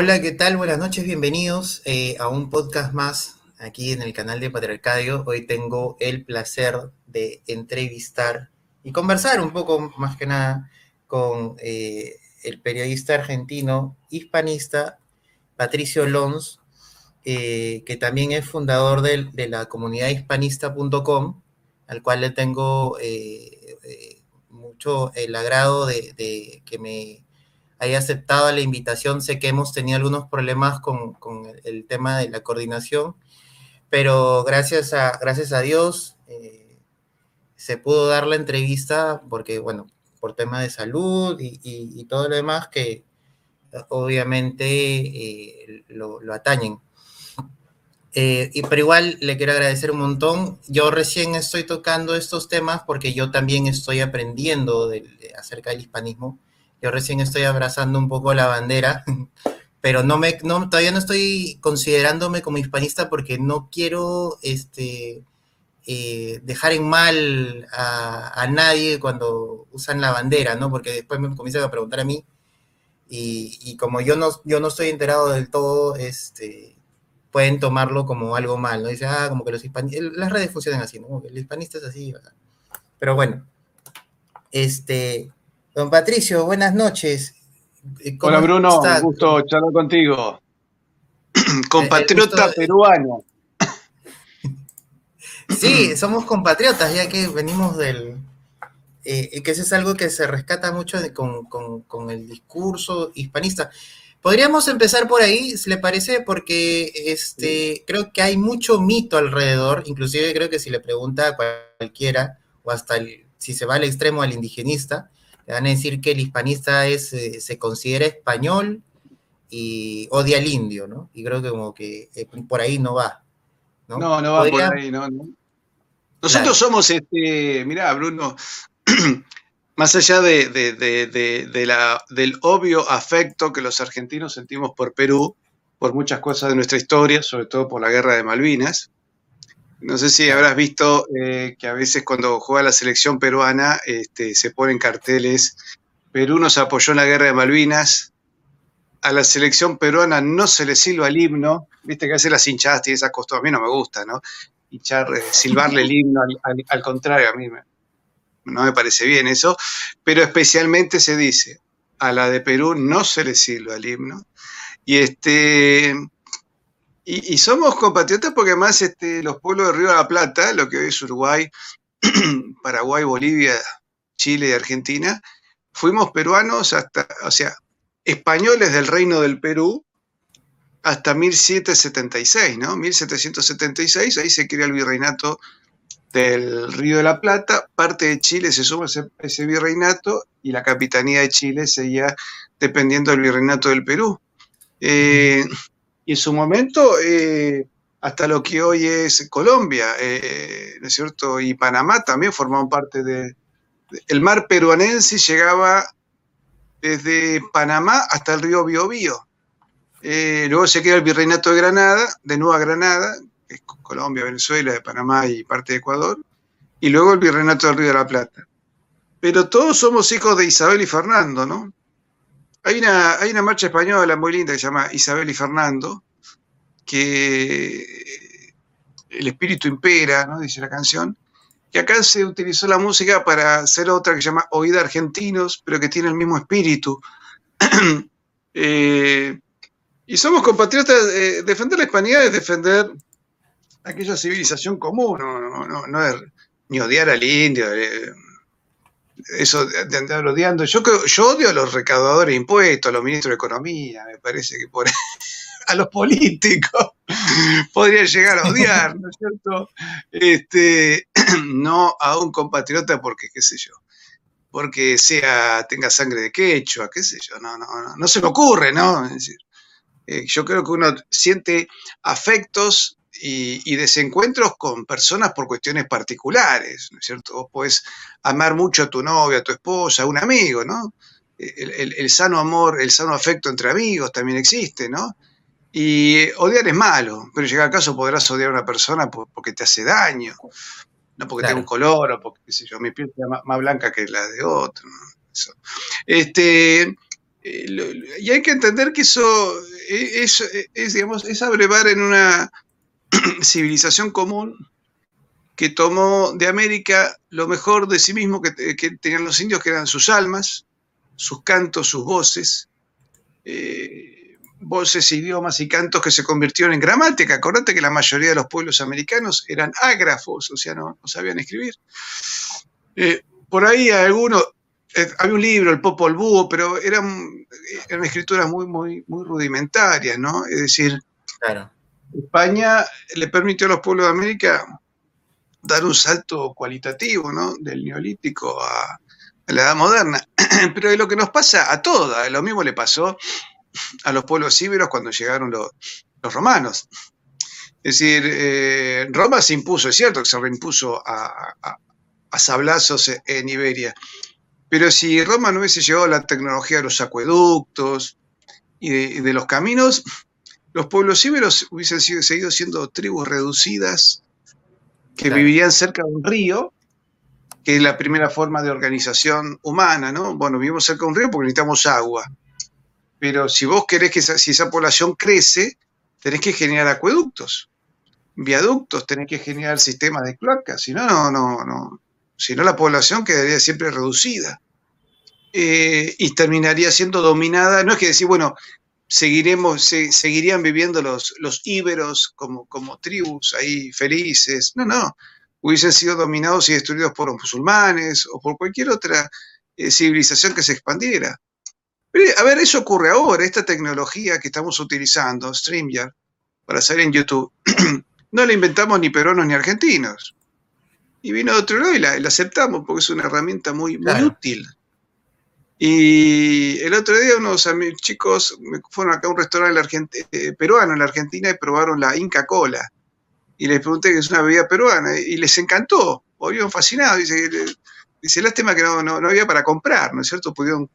Hola, ¿qué tal? Buenas noches, bienvenidos eh, a un podcast más aquí en el canal de Patriarcadio. Hoy tengo el placer de entrevistar y conversar un poco más que nada con eh, el periodista argentino hispanista Patricio Lons, eh, que también es fundador de, la comunidad hispanista.com, al cual le tengo mucho el agrado de que me haya aceptado la invitación. Sé que hemos tenido algunos problemas con, el tema de la coordinación, pero gracias a, gracias a Dios eh, se pudo dar la entrevista porque, bueno, por tema de salud y, todo lo demás que obviamente eh, lo, atañen. Eh, y, pero igual le quiero agradecer un montón. Yo recién estoy tocando estos temas porque yo también estoy aprendiendo acerca del hispanismo yo recién estoy abrazando un poco la bandera, pero no me, no, todavía no estoy considerándome como hispanista porque no quiero este, eh, dejar en mal a, nadie cuando usan la bandera, ¿no? Porque después me comienzan a preguntar a mí y, como yo no, yo no estoy enterado del todo, este, pueden tomarlo como algo mal, ¿no? Dice, ah, como que los hispanistas, las redes funcionan así, ¿no? el hispanista es así, pero bueno, este, Don Patricio, buenas noches. Eh, Hola Bruno, un gusto charlar contigo. Compatriota peruano. Sí, somos compatriotas, ya que venimos del... Eh, que eso es algo que se rescata mucho con, el discurso hispanista. Podríamos empezar por ahí, si le parece, porque este, creo que hay mucho mito alrededor, inclusive creo que si le pregunta a cualquiera, o hasta si se va al extremo al indigenista, van a decir que el hispanista es, eh, se considera español y odia al indio, ¿no? Y creo que como que eh, por ahí no va. No, no, va por ahí, no. Nosotros somos, este, mirá, Bruno, más allá de, la, del obvio afecto que los argentinos sentimos por Perú, por muchas cosas de nuestra historia, sobre todo por la guerra de Malvinas, no sé si habrás visto eh, que a veces cuando juega la selección peruana este, se ponen carteles, Perú nos apoyó en la guerra de Malvinas, a la selección peruana no se le silba el himno, viste que hace las hinchadas y esas costumbres, a mí no me gusta, ¿no? Eh, silbarle el himno, al, contrario, a mí no me parece bien eso, pero especialmente se dice, a la de Perú no se le silba el himno. Y este, y, somos compatriotas porque además este, los pueblos de Río de la Plata, lo que hoy es Uruguay, Paraguay, Bolivia, Chile y Argentina, fuimos peruanos hasta, o sea, españoles del Reino del Perú hasta 1776, ¿no? 1776, ahí se crea el virreinato del Río de la Plata, parte de Chile se suma a ese, virreinato y la capitanía de Chile seguía dependiendo del virreinato del Perú. Eh, y en su momento eh, hasta lo que hoy es Colombia, eh, ¿no es cierto? Y Panamá también formaban parte de, El mar peruanense llegaba desde Panamá hasta el río Biobío. Eh, luego se queda el virreinato de Granada, de Nueva Granada, que es Colombia, Venezuela, de Panamá y parte de Ecuador, y luego el virreinato del Río de la Plata. Pero todos somos hijos de Isabel y Fernando, ¿no? Hay una, hay una marcha española muy linda que se llama Isabel y Fernando, que el espíritu impera, ¿no? dice la canción, que acá se utilizó la música para hacer otra que se llama Oída Argentinos, pero que tiene el mismo espíritu. Eh, y somos compatriotas, eh, defender la hispanidad es defender aquella civilización común, no, no, es ni odiar al indio, eh, eso de andar odiando. Yo, yo odio a los recaudadores de impuestos, a los ministros de Economía, me parece que por a los políticos podría llegar a odiar, ¿no es cierto? Este, no a un compatriota porque, qué sé yo, porque sea, tenga sangre de quechua, qué sé yo, no, no, no, no se me ocurre, ¿no? Es decir, eh, yo creo que uno siente afectos y, desencuentros con personas por cuestiones particulares, ¿no es cierto? Vos podés amar mucho a tu novia, a tu esposa, a un amigo, ¿no? El, sano amor, el sano afecto entre amigos también existe, ¿no? Y odiar es malo, pero llega caso podrás odiar a una persona porque te hace daño, no porque tenga un color o porque, qué sé yo, mi piel sea más, blanca que la de otro. Este, y hay que entender que eso es, es, digamos, es abrevar en una civilización común que tomó de América lo mejor de sí mismo que, tenían los indios, que eran sus almas, sus cantos, sus voces, eh, voces, idiomas y cantos que se convirtieron en gramática. Acordate que la mayoría de los pueblos americanos eran ágrafos, o sea, no, sabían escribir. Eh, por ahí algunos, eh, había un libro, El Popol Búho, pero eran, eran escrituras muy, muy, muy rudimentarias, ¿no? Es decir, España le permitió a los pueblos de América dar un salto cualitativo, ¿no? Del neolítico a, la edad moderna. Pero es lo que nos pasa a todas, lo mismo le pasó a los pueblos íberos cuando llegaron los, romanos. Es decir, eh, Roma se impuso, es cierto que se reimpuso a, a sablazos en Iberia, pero si Roma no hubiese llevado la tecnología de los acueductos y de, los caminos, los pueblos íberos hubiesen seguido siendo tribus reducidas que vivirían cerca de un río, que es la primera forma de organización humana, ¿no? Bueno, vivimos cerca de un río porque necesitamos agua. Pero si vos querés que si esa población crece, tenés que generar acueductos, viaductos, tenés que generar sistemas de cloacas, si no, no, no, no, si no la población quedaría siempre reducida eh, y terminaría siendo dominada, no es que decir, bueno, seguiremos, seguirían viviendo los, los íberos como, como tribus ahí felices, no, no, hubiesen sido dominados y destruidos por los musulmanes o por cualquier otra eh, civilización que se expandiera. a ver, eso ocurre ahora, esta tecnología que estamos utilizando, StreamYard, para salir en YouTube, no la inventamos ni peruanos ni argentinos. Y vino de otro lado y la, aceptamos porque es una herramienta muy, muy útil. Y el otro día unos chicos fueron acá a un restaurante eh, peruano en la Argentina y probaron la Inca Cola. Y les pregunté que es una bebida peruana y les encantó, volvieron fascinados. Dice, dice lástima que no, no, había para comprar, ¿no es cierto? Pudieron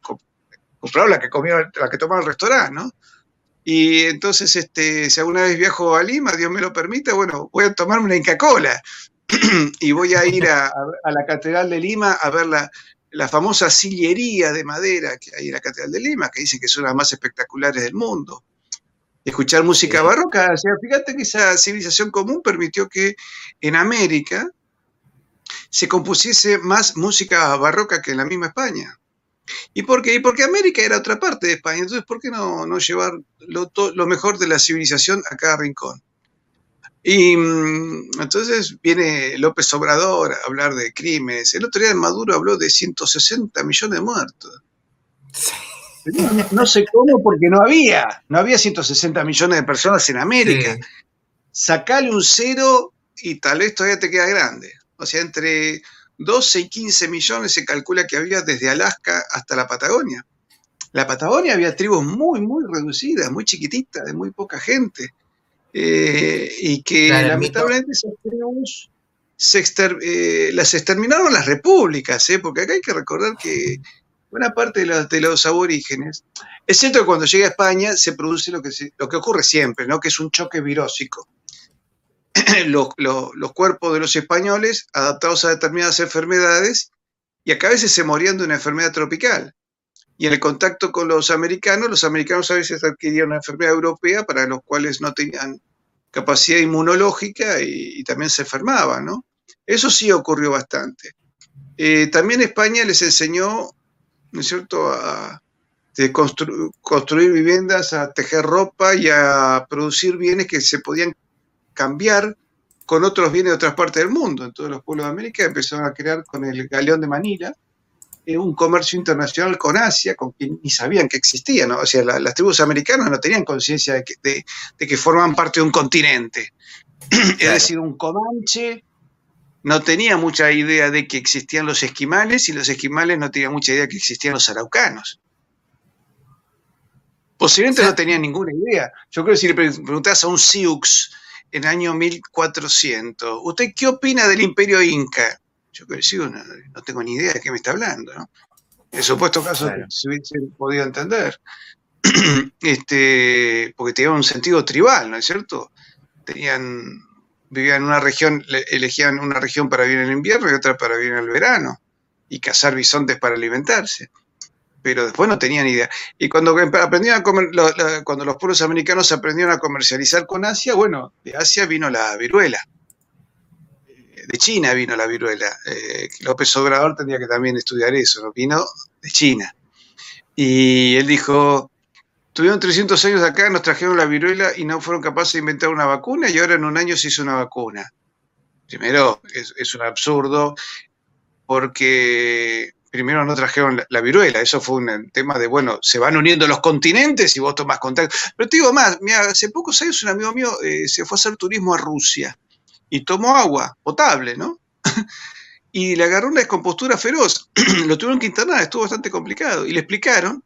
comprar la que comieron, la que tomaron el restaurante, ¿no? Y entonces, este, si alguna vez viajo a Lima, Dios me lo permita, bueno, voy a tomarme una Inca Cola. y voy a ir a, la Catedral de Lima a ver la, famosa sillería de madera que hay en la Catedral de Lima, que dicen que son las más espectaculares del mundo. Escuchar música barroca, o sea, fíjate que esa civilización común permitió que en América se compusiese más música barroca que en la misma España. ¿Y por qué? Porque América era otra parte de España, entonces ¿por qué no, no llevar lo, lo mejor de la civilización a cada rincón? Y mm, entonces viene López Obrador a hablar de crímenes. El otro día Maduro habló de 160 millones de muertos. No, sé cómo, porque no había. No había 160 millones de personas en América. Sacale un cero y tal vez todavía te queda grande. O sea, entre 12 y 15 millones se calcula que había desde Alaska hasta la Patagonia. La Patagonia había tribus muy, muy reducidas, muy chiquititas, de muy poca gente. Eh, y que lamentablemente esas tribus eh, las exterminaron las repúblicas, ¿eh? porque acá hay que recordar que buena parte de los, de los aborígenes, es cierto que cuando llega a España se produce lo que, lo que ocurre siempre, ¿no? que es un choque virósico. los, los, cuerpos de los españoles adaptados a determinadas enfermedades y acá a veces se morían de una enfermedad tropical. Y en el contacto con los americanos, los americanos a veces adquirían una enfermedad europea para los cuales no tenían capacidad inmunológica y, también se enfermaban, ¿no? Eso sí ocurrió bastante. Eh, también España les enseñó, ¿no es cierto?, a construir viviendas, a tejer ropa y a producir bienes que se podían cambiar con otros bienes de otras partes del mundo. Entonces los pueblos de América empezaron a crear con el galeón de Manila, un comercio internacional con Asia, con quien ni sabían que existía, ¿no? O sea, las tribus americanas no tenían conciencia de que, de, que, forman parte de un continente. Es decir, un comanche no tenía mucha idea de que existían los esquimales y los esquimales no tenían mucha idea de que existían los araucanos. Posiblemente no tenían ninguna idea. Yo creo que si le preguntas a un Sioux en el año 1400, ¿usted qué opina del imperio inca? Yo que no, no, tengo ni idea de qué me está hablando, ¿no? En supuesto caso se hubiese podido entender. este, porque tenían un sentido tribal, ¿no es cierto? Tenían, vivían en una región, elegían una región para vivir en el invierno y otra para vivir en el verano, y cazar bisontes para alimentarse. pero después no tenían idea. Y cuando aprendieron a comer, cuando los pueblos americanos aprendieron a comercializar con Asia, bueno, de Asia vino la viruela. De China vino la viruela. Eh, López Obrador tendría que también estudiar eso, ¿no? Vino de China. Y él dijo, tuvieron 300 años acá, nos trajeron la viruela y no fueron capaces de inventar una vacuna y ahora en un año se hizo una vacuna. Primero, es, un absurdo porque primero no trajeron la, viruela, eso fue un tema de, bueno, se van uniendo los continentes y vos tomás contacto. Pero te digo más, mira, hace pocos años un amigo mío eh, se fue a hacer turismo a Rusia y tomó agua potable, ¿no? y le agarró una descompostura feroz. Lo tuvieron que internar, estuvo bastante complicado. Y le explicaron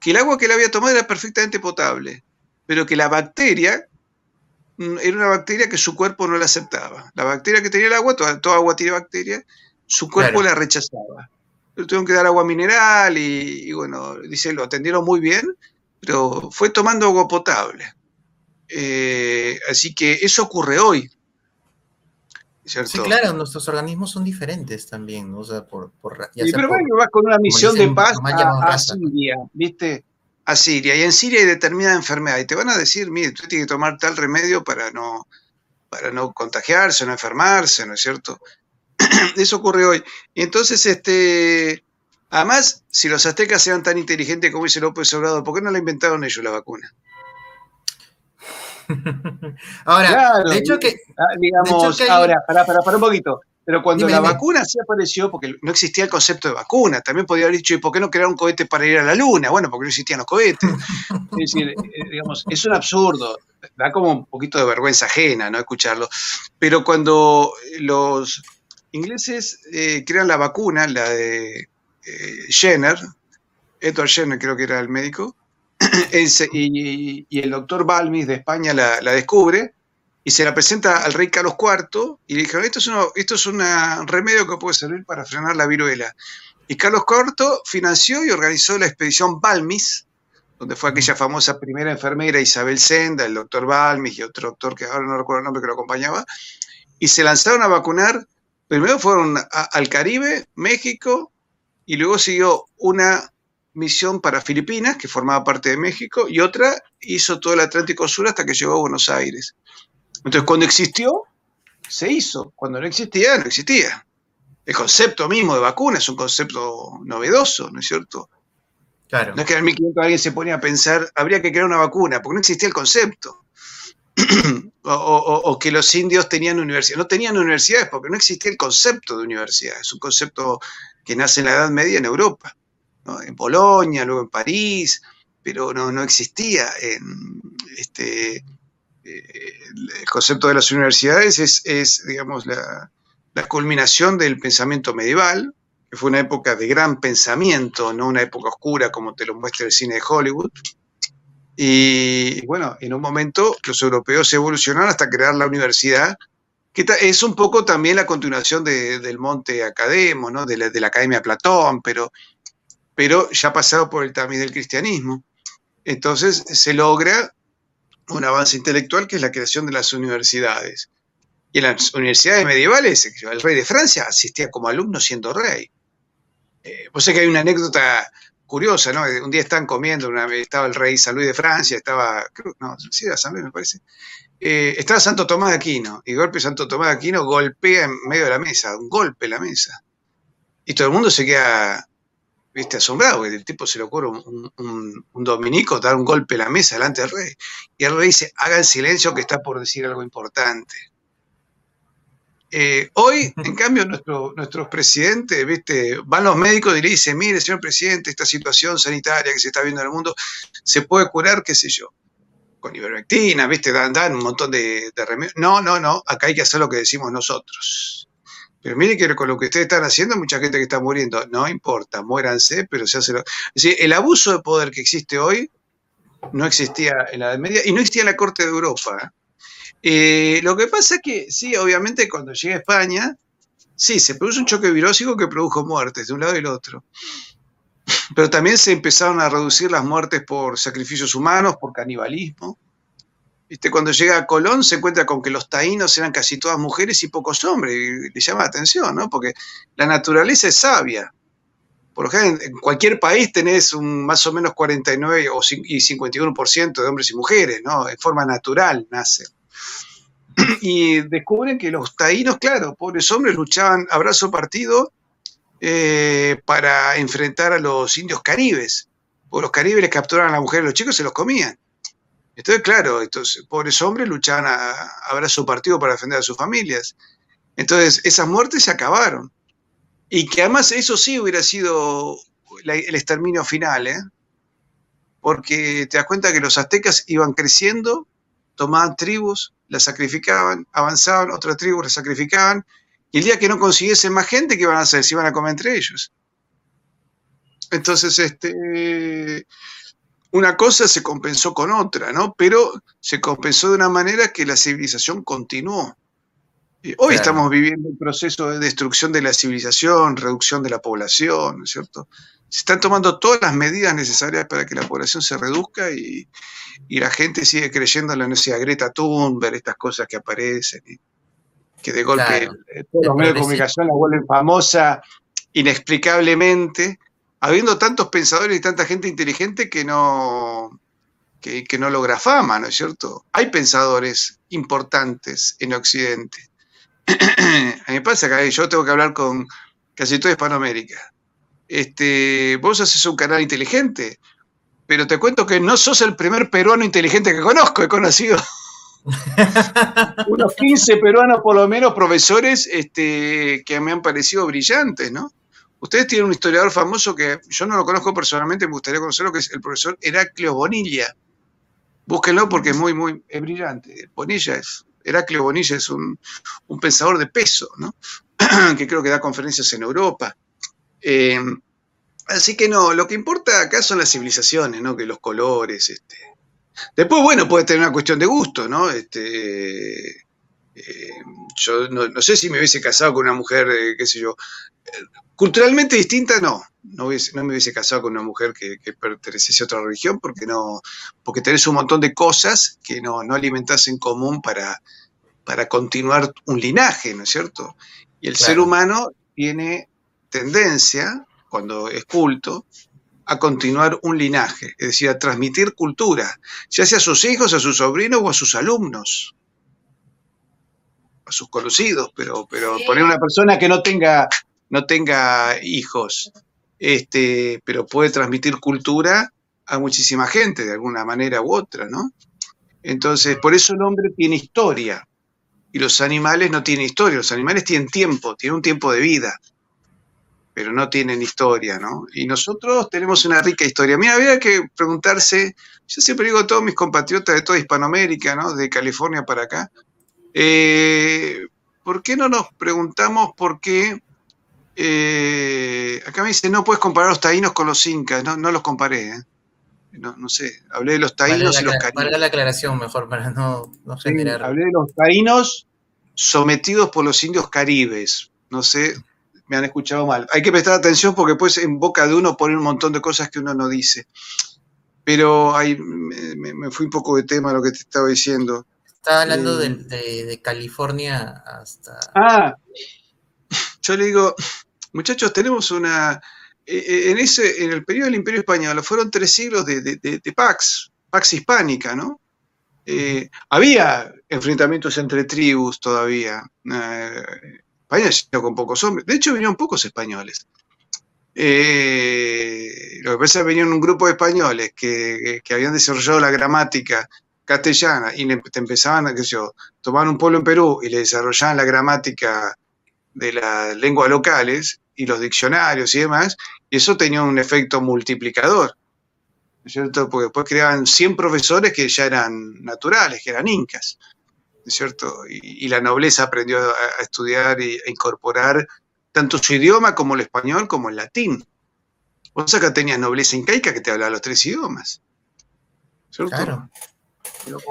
que el agua que él había tomado era perfectamente potable, pero que la bacteria mm, era una bacteria que su cuerpo no la aceptaba. La bacteria que tenía el agua, toda, agua tiene bacteria, su cuerpo la rechazaba. Le tuvieron que dar agua mineral y, bueno, dice, lo atendieron muy bien, pero fue tomando agua potable. Eh, así que eso ocurre hoy. Sí, claro, nuestros organismos son diferentes también, o sea, por... por sí, pero bueno, vas con una misión de paz a, Siria, ¿viste? A Siria, y en Siria hay determinada enfermedad, y te van a decir, mire, tú tienes que tomar tal remedio para no, para no contagiarse, no enfermarse, ¿no es cierto? Eso ocurre hoy. Y entonces, este, además, si los aztecas eran tan inteligentes como dice López Obrador, ¿por qué no la inventaron ellos la vacuna? ahora, de hecho que. Ah, digamos, ahora, para, para, para un poquito. Pero cuando la vacuna sí apareció, porque no existía el concepto de vacuna, también podría haber dicho, ¿y por qué no crear un cohete para ir a la luna? Bueno, porque no existían los cohetes. es decir, eh, digamos, es un absurdo, da como un poquito de vergüenza ajena, ¿no? Escucharlo. Pero cuando los ingleses eh, crean la vacuna, la de eh, Jenner, Edward Jenner creo que era el médico, y, el doctor Balmis de España la, descubre y se la presenta al rey Carlos IV y le dijeron, esto es, esto es un remedio que puede servir para frenar la viruela. Y Carlos IV financió y organizó la expedición Balmis, donde fue aquella famosa primera enfermera Isabel Senda, el doctor Balmis y otro doctor que ahora no recuerdo el nombre que lo acompañaba, y se lanzaron a vacunar, primero fueron al Caribe, México, y luego siguió una misión para Filipinas, que formaba parte de México, y otra hizo todo el Atlántico Sur hasta que llegó a Buenos Aires. Entonces, cuando existió, se hizo. Cuando no existía, no existía. El concepto mismo de vacuna es un concepto novedoso, ¿no es cierto? Claro. No es que en 1500 alguien se ponía a pensar, habría que crear una vacuna, porque no existía el concepto. o, que los indios tenían universidades. No tenían universidades porque no existía el concepto de universidad. Es un concepto que nace en la Edad Media en Europa en Polonia, luego en París, pero no, existía en este, eh, el concepto de las universidades es, digamos, la, culminación del pensamiento medieval, que fue una época de gran pensamiento, no una época oscura como te lo muestra el cine de Hollywood. Y, bueno, en un momento los europeos evolucionaron hasta crear la universidad, que es un poco también la continuación del monte Academo, ¿no? de, la, de la Academia Platón, pero pero ya pasado por el tamiz del cristianismo. Entonces se logra un avance intelectual que es la creación de las universidades. Y en las universidades medievales, el rey de Francia asistía como alumno siendo rey. Eh, sé que hay una anécdota curiosa, ¿no? Un día están comiendo, estaba el rey San Luis de Francia, estaba, no, sí era San Luis me parece, eh, estaba Santo Tomás de Aquino, y golpe Santo Tomás de Aquino golpea en medio de la mesa, un golpe en la mesa. Y todo el mundo se queda viste, asombrado, que el tipo se le ocurre un, dominico dar un golpe a la mesa delante del rey. Y el rey dice, hagan silencio que está por decir algo importante. Eh, hoy, en cambio, nuestro, nuestros presidentes, ¿viste? van los médicos y le dicen, mire, señor presidente, esta situación sanitaria que se está viendo en el mundo se puede curar, qué sé yo, con ivermectina, ¿viste? Dan, dan un montón de, de remedios. No, no, no, acá hay que hacer lo que decimos nosotros. Pero miren que con lo que ustedes están haciendo, mucha gente que está muriendo, no importa, muéranse, pero se hace lo... Es decir, el abuso de poder que existe hoy no existía en la Edad Media y no existía en la Corte de Europa. Eh, lo que pasa es que, sí, obviamente cuando llega a España, sí, se produce un choque virósico que produjo muertes de un lado y del otro. Pero también se empezaron a reducir las muertes por sacrificios humanos, por canibalismo. Cuando llega a Colón se encuentra con que los taínos eran casi todas mujeres y pocos hombres, y le llama la atención, ¿no? Porque la naturaleza es sabia. por ejemplo, en cualquier país tenés un más o menos 49 o y 51% de hombres y mujeres, ¿no? En forma natural nacen. Y descubren que los taínos, claro, pobres hombres, luchaban a brazo partido eh, para enfrentar a los indios caribes. Porque los caribes les capturaban a las mujeres los chicos se los comían. Entonces, claro, estos pobres hombres luchaban a, a brazo partido para defender a sus familias. Entonces, esas muertes se acabaron. Y que además eso sí hubiera sido el exterminio final, ¿eh? porque te das cuenta que los aztecas iban creciendo, tomaban tribus, las sacrificaban, avanzaban, otras tribus las sacrificaban, y el día que no consiguiesen más gente, ¿qué iban a hacer? Se iban a comer entre ellos. Entonces, este, una cosa se compensó con otra, ¿no? Pero se compensó de una manera que la civilización continuó. Hoy estamos viviendo un proceso de destrucción de la civilización, reducción de la población, ¿no es cierto? Se están tomando todas las medidas necesarias para que la población se reduzca y, la gente sigue creyendo en la necesidad de Greta Thunberg, estas cosas que aparecen, y que de golpe todos los medios de comunicación la vuelven famosa inexplicablemente, habiendo tantos pensadores y tanta gente inteligente que no, que, que no logra fama, ¿no es cierto? Hay pensadores importantes en Occidente a mí me pasa que yo tengo que hablar con casi toda Hispanoamérica. Este, vos haces un canal inteligente, pero te cuento que no sos el primer peruano inteligente que conozco, he conocido unos 15 peruanos por lo menos, profesores este, que me han parecido brillantes, ¿no? Ustedes tienen un historiador famoso que yo no lo conozco personalmente, me gustaría conocerlo, que es el profesor Heraclio Bonilla. Búsquenlo porque es muy, muy es brillante. Bonilla es Heraclio Bonilla es un, pensador de peso, ¿no? que creo que da conferencias en Europa. Eh, así que no, lo que importa acá son las civilizaciones, ¿no? Que los colores, este. Después, bueno, puede tener una cuestión de gusto, ¿no? Este, eh, yo no, sé si me hubiese casado con una mujer, eh, qué sé yo, culturalmente distinta, no. No, me hubiese casado con una mujer que, que, perteneciese a otra religión porque no, porque tenés un montón de cosas que no, no alimentás en común para, para continuar un linaje, ¿no es cierto? Y el ser humano tiene tendencia, cuando es culto, a continuar un linaje, es decir, a transmitir cultura, ya sea a sus hijos, a sus sobrinos o a sus alumnos, a sus conocidos, pero, pero poner una persona que no tenga, no tenga hijos este, pero puede transmitir cultura a muchísima gente de alguna manera u otra, ¿no? Entonces, por eso el hombre tiene historia y los animales no tienen historia. Los animales tienen tiempo, tienen un tiempo de vida, pero no tienen historia, ¿no? Y nosotros tenemos una rica historia. Mira, había que preguntarse, yo siempre digo a todos mis compatriotas de toda Hispanoamérica, ¿no? De California para acá, eh, ¿por qué no nos preguntamos por qué eh, acá me dice, no puedes comparar los taínos con los incas, no, los comparé. ¿eh? No, sé, hablé de los taínos y los caribes. Valga la aclaración mejor para no, no generar. hablé de los taínos sometidos por los indios caribes. No sé, me han escuchado mal. Hay que prestar atención porque pues en boca de uno pone un montón de cosas que uno no dice. Pero ahí me, fui un poco de tema lo que te estaba diciendo. Estaba hablando eh, de, de, California hasta... Ah, yo le digo, muchachos, tenemos una... Eh, eh, en, ese, en el periodo del Imperio Español fueron tres siglos de, Pax, Pax Hispánica, ¿no? Eh, había enfrentamientos entre tribus todavía. España llegó con pocos hombres. De hecho, vinieron pocos españoles. lo que pasa es que venían un grupo de españoles que, habían desarrollado la gramática castellana y empezaban, qué sé yo, tomaban un pueblo en Perú y le desarrollaban la gramática de las lenguas locales y los diccionarios y demás, y eso tenía un efecto multiplicador, ¿no es cierto? Porque después creaban 100 profesores que ya eran naturales, que eran incas, ¿no es cierto? Y, la nobleza aprendió a, estudiar e incorporar tanto su idioma como el español como el latín. Vos acá tenías nobleza incaica que te hablaba los tres idiomas. ¿cierto? Claro.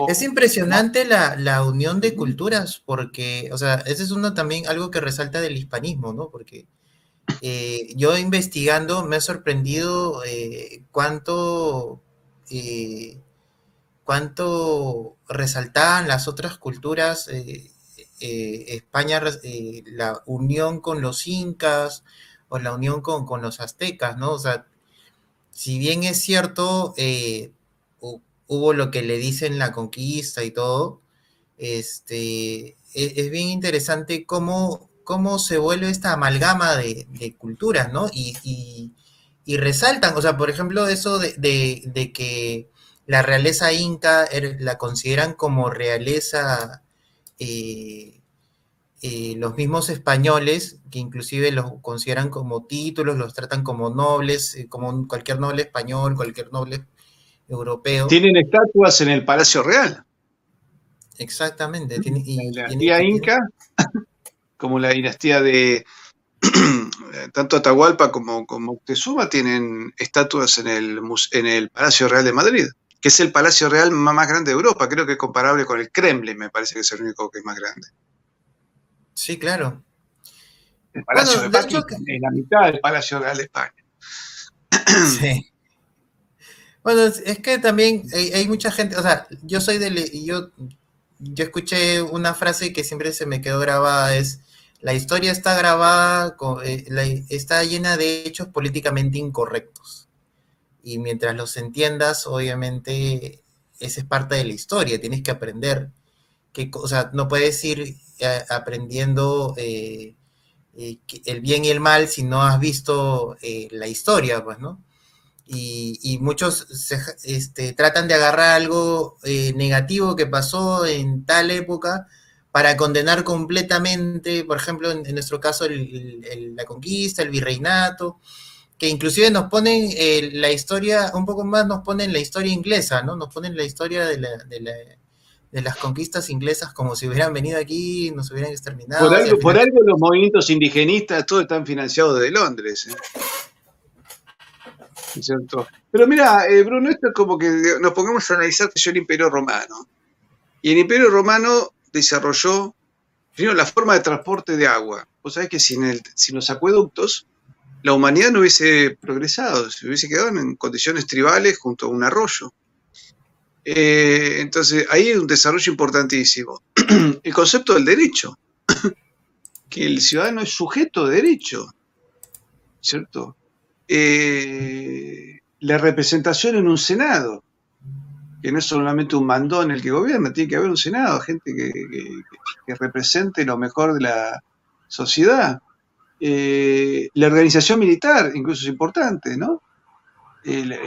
Es impresionante la, unión de culturas, porque, o sea, ese es uno también algo que resalta del hispanismo, ¿no? Porque eh, yo investigando me ha sorprendido eh, cuánto, eh, cuánto resaltaban las otras culturas, España, la unión con los incas, o la unión con, con los aztecas, ¿no? O sea, si bien es cierto, hubo lo que le dicen la conquista y todo, este, e, es, bien interesante cómo, cómo, se vuelve esta amalgama de, culturas, ¿no? Y, resaltan, o sea, por ejemplo, eso de, que la realeza inca er, la consideran como realeza eh, eh, los mismos españoles, que inclusive los consideran como títulos, los tratan como nobles, eh, como cualquier noble español, cualquier noble europeo. Tienen estatuas en el Palacio Real. Exactamente. la dinastía inca, como la dinastía de tanto Atahualpa como, como Moctezuma tienen estatuas en el, en el Palacio Real de Madrid, que es el Palacio Real más grande de Europa. Creo que es comparable con el Kremlin, me parece que es el único que es más grande. Sí, claro. El Palacio de España, en la mitad del Palacio Real de España. Sí. Bueno, es que también hay, mucha gente, o sea, yo soy de, yo yo escuché una frase que siempre se me quedó grabada, es, la historia está grabada, eh, está llena de hechos políticamente incorrectos. Y mientras los entiendas, obviamente, esa es parte de la historia, tienes que aprender. Que, o sea, no puedes ir eh, aprendiendo eh, el bien y el mal si no has visto la historia, pues, ¿no? Y, muchos este, tratan de agarrar algo eh, negativo que pasó en tal época para condenar completamente, por ejemplo, en, nuestro caso, la conquista, el virreinato, que inclusive nos ponen eh, la historia, un poco más nos ponen la historia inglesa, ¿no? Nos ponen la historia de, las conquistas inglesas como si hubieran venido aquí, nos hubieran exterminado. Por algo, por algo los movimientos indigenistas, todos están financiados de Londres. ¿eh? Pero mira, eh, Bruno, esto es como que nos pongamos a analizar que el Imperio Romano. Y el Imperio Romano desarrolló, la forma de transporte de agua. Vos sabés que sin, el, sin los acueductos, la humanidad no hubiese progresado, se hubiese quedado en condiciones tribales junto a un arroyo. Eh, entonces, ahí hay un desarrollo importantísimo. el concepto del derecho, que el ciudadano es sujeto de derecho, ¿cierto? Eh, la representación en un Senado, que no es solamente un mandón el que gobierna, tiene que haber un Senado, gente que, represente lo mejor de la sociedad. Eh, la organización militar, incluso es importante, ¿no? El, eh,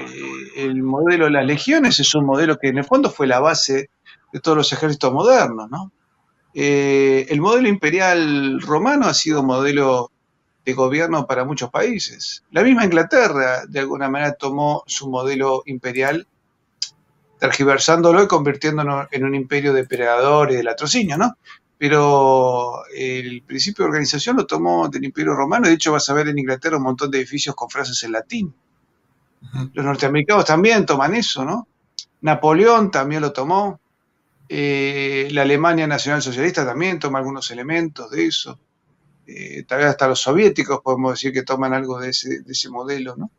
el, modelo de las legiones es un modelo que en el fondo fue la base de todos los ejércitos modernos, ¿no? el modelo imperial romano ha sido modelo de gobierno para muchos países. La misma Inglaterra, de alguna manera, tomó su modelo imperial, tergiversándolo y convirtiéndolo en un imperio de depredador y de latrocinio, ¿no? Pero el principio de organización lo tomó del imperio romano, de hecho vas a ver en Inglaterra un montón de edificios con frases en latín. Los norteamericanos también toman eso, ¿no? Napoleón también lo tomó. Eh, la Alemania Nacional Socialista también toma algunos elementos de eso. Eh, tal vez hasta los soviéticos podemos decir que toman algo de ese, modelo, ¿no?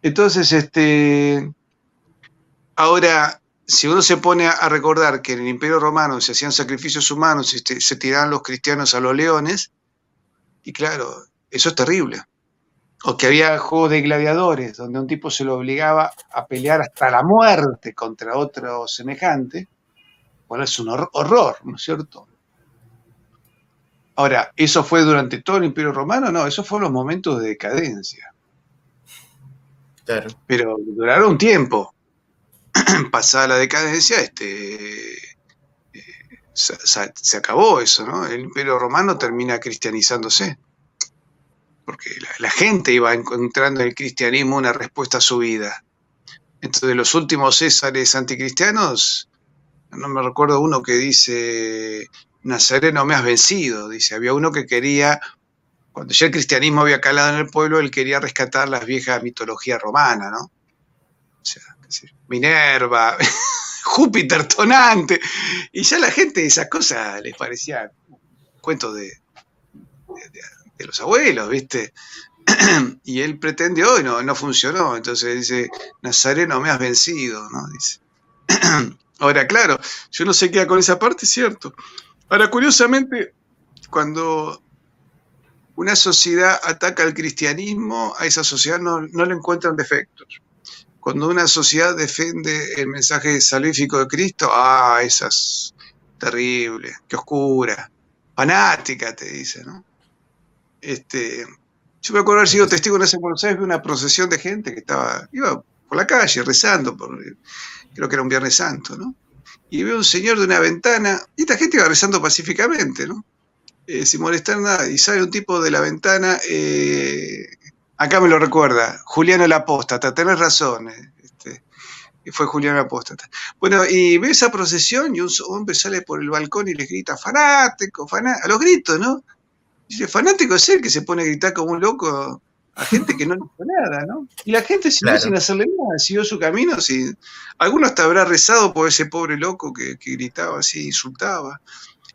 Entonces, este, ahora, si uno se pone a recordar que en el Imperio Romano se hacían sacrificios humanos y se, se tiraban los cristianos a los leones, y claro, eso es terrible. O que había juegos de gladiadores, donde un tipo se lo obligaba a pelear hasta la muerte contra otro semejante, bueno, es un horror, ¿no es cierto? Ahora, ¿eso fue durante todo el Imperio Romano? No, eso fueron los momentos de decadencia. Claro. Pero duraron un tiempo. Pasada la decadencia, este, eh, se, acabó eso, ¿no? El Imperio Romano termina cristianizándose. Porque la, gente iba encontrando en el cristianismo una respuesta a su vida. Entonces, los últimos césares anticristianos, no me recuerdo uno que dice Nazareno me has vencido, dice. Había uno que quería, cuando ya el cristianismo había calado en el pueblo, él quería rescatar las viejas mitologías romanas, ¿no? O sea, Minerva, Júpiter tonante, y ya la gente esas cosas les parecía cuentos de, los abuelos, ¿viste? y él pretendió y no, no funcionó. Entonces dice, Nazareno me has vencido, ¿no? Dice. Ahora, claro, yo no sé qué con esa parte, cierto. Ahora, curiosamente, cuando una sociedad ataca al cristianismo, a esa sociedad no, le encuentran defectos. Cuando una sociedad defiende el mensaje salvífico de Cristo, ah, esa es terrible, qué oscura, fanática, te dice, ¿no? Este, yo me acuerdo haber sido testigo en ese Buenos de una procesión de gente que estaba, iba por la calle rezando, creo que era un Viernes Santo, ¿no? Y veo un señor de una ventana, y esta gente iba rezando pacíficamente, ¿no? Eh, sin molestar nada, y sale un tipo de la ventana, eh, acá me lo recuerda, Juliano el Apóstata, tenés razón, eh, este, fue Juliano el Apóstata. Bueno, y ve esa procesión y un hombre sale por el balcón y le grita, fanático, fanático, a los gritos, ¿no? Dice, fanático es el que se pone a gritar como un loco a gente que no le hizo nada, ¿no? Y la gente siguió sin hacerle nada, siguió su camino, sin... alguno hasta habrá rezado por ese pobre loco que, que gritaba así, insultaba.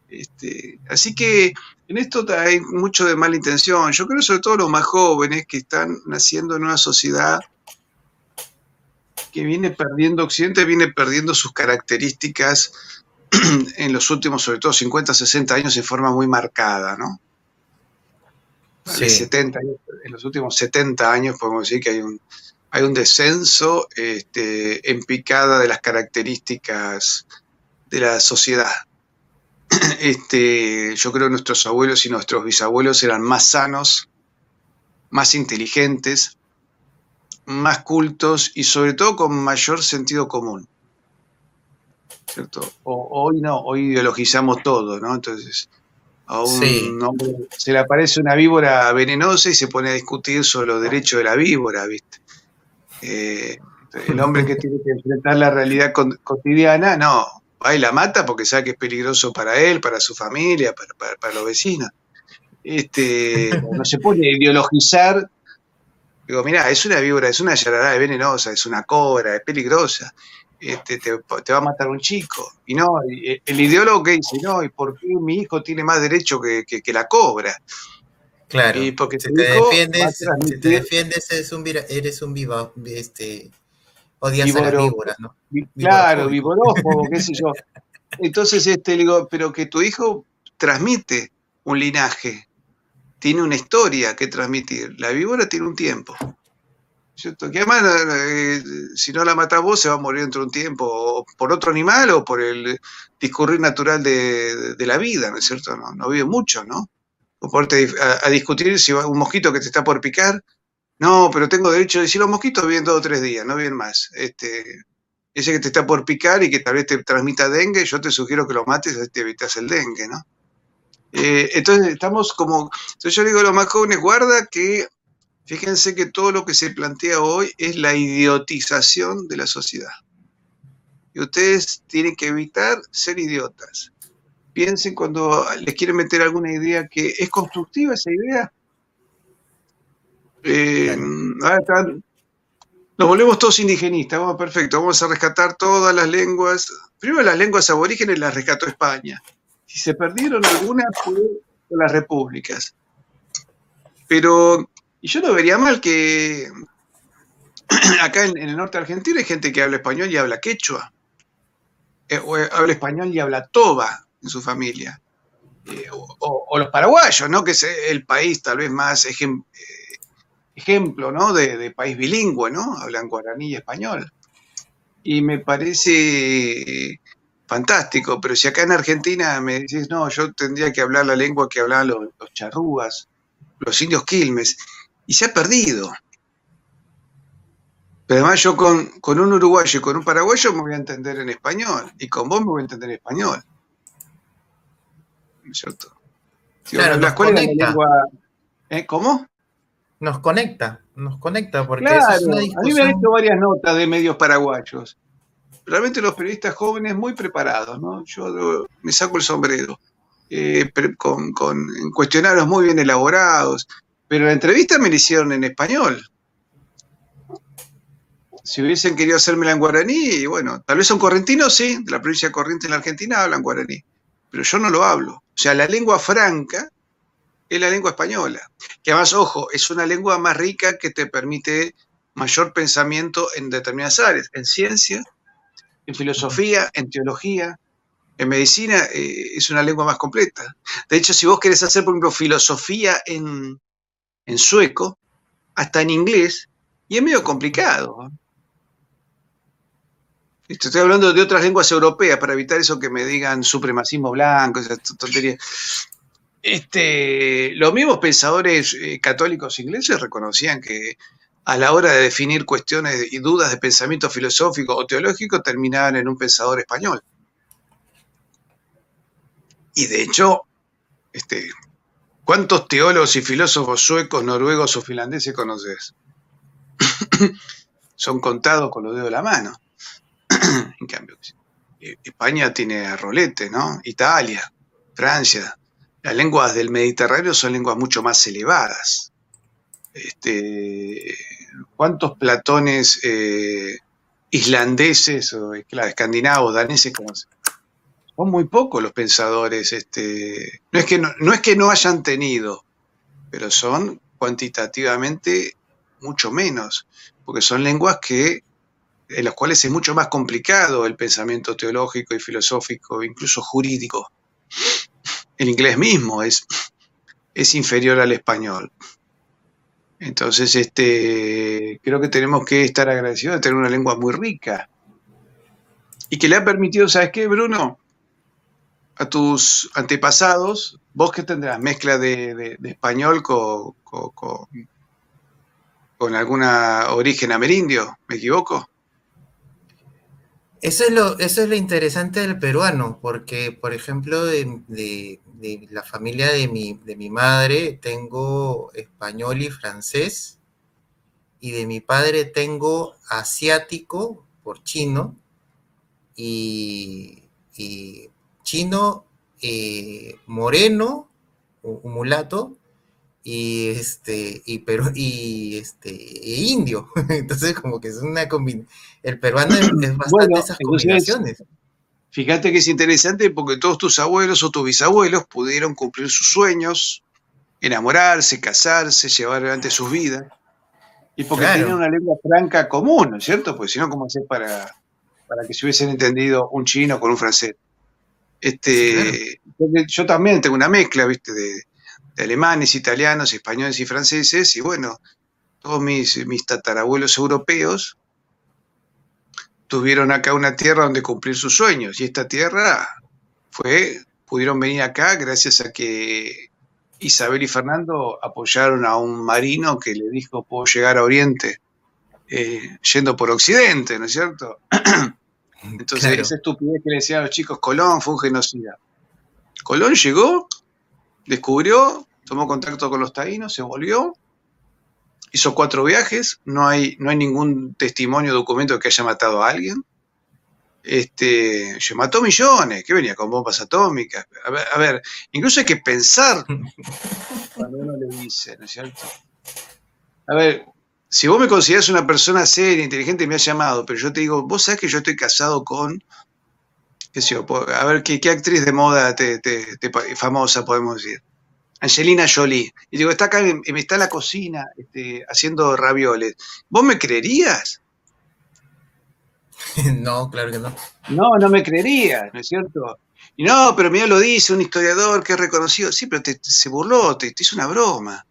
Este, así que en esto hay mucho de mala intención. Yo creo sobre todo los más jóvenes que están naciendo en una sociedad que viene perdiendo, Occidente viene perdiendo sus características en los últimos, sobre todo 50, 60 años en forma muy marcada, ¿no? En los últimos 70 años podemos decir que hay un, hay un descenso este, en picada de las características de la sociedad. Este, yo creo que nuestros abuelos y nuestros bisabuelos eran más sanos, más inteligentes, más cultos y sobre todo con mayor sentido común. ¿Cierto? hoy no, hoy ideologizamos todo, ¿no? Entonces, a un hombre se le aparece una víbora venenosa y se pone a discutir sobre los derechos de la víbora, ¿viste? Eh, el hombre que tiene que enfrentar la realidad cotidiana, no, va y la mata porque sabe que es peligroso para él, para su familia, para, los vecinos. Este, no se pone a ideologizar. Digo, mira, es una víbora, es una yarará, es venenosa, es una cobra, es peligrosa. Este, te, va a matar un chico. Y no, el ideólogo que dice, no, ¿y por qué mi hijo tiene más derecho que, la cobra? Claro, y porque si te, defiendes, si te defiendes eres un, eres un viva, este, odias a la víbora, ¿no? Claro, vivorófobo, qué sé yo. Entonces, este, le digo, pero que tu hijo transmite un linaje, tiene una historia que transmitir. La víbora tiene un tiempo. ¿Cierto? Que además, eh, si no la matas vos, se va a morir dentro de un tiempo, o por otro animal o por el discurrir natural de, la vida, ¿no es cierto? No, no vive mucho, ¿no? O ponerte a, discutir si un mosquito que te está por picar, no, pero tengo derecho a decir, los mosquitos viven dos o tres días, no viven más. Este, ese que te está por picar y que tal vez te transmita dengue, yo te sugiero que lo mates, así te evitas el dengue, ¿no? Eh, entonces estamos como, entonces yo digo a los más jóvenes, guarda que Fíjense que todo lo que se plantea hoy es la idiotización de la sociedad. Y ustedes tienen que evitar ser idiotas. Piensen cuando les quieren meter alguna idea que es constructiva esa idea. Eh, nos volvemos todos indigenistas, vamos, perfecto, vamos a rescatar todas las lenguas. Primero las lenguas aborígenes las rescató España. Si se perdieron algunas, fue las repúblicas. Pero y yo no vería mal que acá en, el norte de Argentina hay gente que habla español y habla quechua. Eh, o eh, habla español y habla toba en su familia. Eh, o, los paraguayos, ¿no? Que es el país tal vez más ejemplo, ¿no? De, país bilingüe, ¿no? Hablan guaraní y español. Y me parece fantástico, pero si acá en Argentina me decís, no, yo tendría que hablar la lengua que hablaban los, los los indios quilmes, y se ha perdido. Pero además yo con, un uruguayo y con un paraguayo me voy a entender en español, y con vos me voy a entender en español. cierto? claro, la escuela lengua... ¿Eh? ¿Cómo? Nos conecta, nos conecta, porque claro, es una discusión... A mí me han hecho varias notas de medios paraguayos. Realmente los periodistas jóvenes muy preparados, ¿no? Yo me saco el sombrero. Eh, con, con cuestionarios muy bien elaborados, pero la entrevista me la hicieron en español. Si hubiesen querido hacérmela en guaraní, bueno, tal vez son correntinos, sí, de la provincia de Corrientes en la Argentina hablan guaraní, pero yo no lo hablo. O sea, la lengua franca es la lengua española, que además, ojo, es una lengua más rica que te permite mayor pensamiento en determinadas áreas, en ciencia, en filosofía, en teología, En medicina eh, es una lengua más completa. De hecho, si vos querés hacer, por ejemplo, filosofía en, en sueco, hasta en inglés, y es medio complicado. Estoy hablando de otras lenguas europeas para evitar eso que me digan supremacismo blanco, esas tonterías. Este, los mismos pensadores eh, católicos ingleses reconocían que a la hora de definir cuestiones y dudas de pensamiento filosófico o teológico terminaban en un pensador español. Y de hecho, este, ¿cuántos teólogos y filósofos suecos, noruegos o finlandeses conoces? Son contados con los dedos de la mano. en cambio, eh, España tiene rolete, ¿no? Italia, Francia. Las lenguas del Mediterráneo son lenguas mucho más elevadas. Este, ¿Cuántos platones eh, islandeses o escandinavos, daneses conocen? Son muy pocos los pensadores. Este, no, es que no es que no hayan tenido, pero son cuantitativamente mucho menos, porque son lenguas que en las cuales es mucho más complicado el pensamiento teológico y filosófico, incluso jurídico. El inglés mismo es, es inferior al español. Entonces, este, creo que tenemos que estar agradecidos de tener una lengua muy rica y que le ha permitido, ¿sabes qué, Bruno? A tus antepasados, vos que tendrás mezcla de, español con, con, alguna origen amerindio, ¿me equivoco? Eso es, lo, eso es lo interesante del peruano, porque, por ejemplo, de, la familia de mi, de mi madre tengo español y francés, y de mi padre tengo asiático por chino, y, chino eh, moreno, un mulato, y este y pero y este e indio. Entonces como que es una combinación el peruano es, bastante bueno, esas combinaciones. fíjate que es interesante porque todos tus abuelos o tus bisabuelos pudieron cumplir sus sueños enamorarse casarse llevar adelante sus vidas y porque tienen una lengua franca común ¿no es cierto? pues si no cómo hacer para para que se hubiesen entendido un chino con un francés este yo también tengo una mezcla viste de de alemanes, italianos, españoles y franceses, y bueno, todos mis, mis tatarabuelos europeos tuvieron acá una tierra donde cumplir sus sueños, y esta tierra fue, pudieron venir acá gracias a que Isabel y Fernando apoyaron a un marino que le dijo, puedo llegar a Oriente, eh, yendo por Occidente, ¿no es cierto? Entonces, esa estupidez que le decían a los chicos, Colón fue un genocida. Colón llegó descubrió, tomó contacto con los taínos, se volvió, hizo cuatro viajes, no hay, no hay ningún testimonio o documento de que haya matado a alguien. Este, se mató millones, que venía con bombas atómicas. A ver, incluso hay que pensar cuando uno le dice, ¿no es cierto? A ver, si vos me consideras una persona seria, inteligente, me has llamado, pero yo te digo, vos sabés que yo estoy casado con a ver, ¿qué, actriz de moda te, famosa podemos decir? Angelina Jolie. Y digo, está acá, está en la cocina este, haciendo ravioles. ¿Vos me creerías? No, claro que no. No, no me creerías, ¿no es cierto? Y no, pero mira, lo dice un historiador que es reconocido. Sí, pero se burló, te, hizo una broma.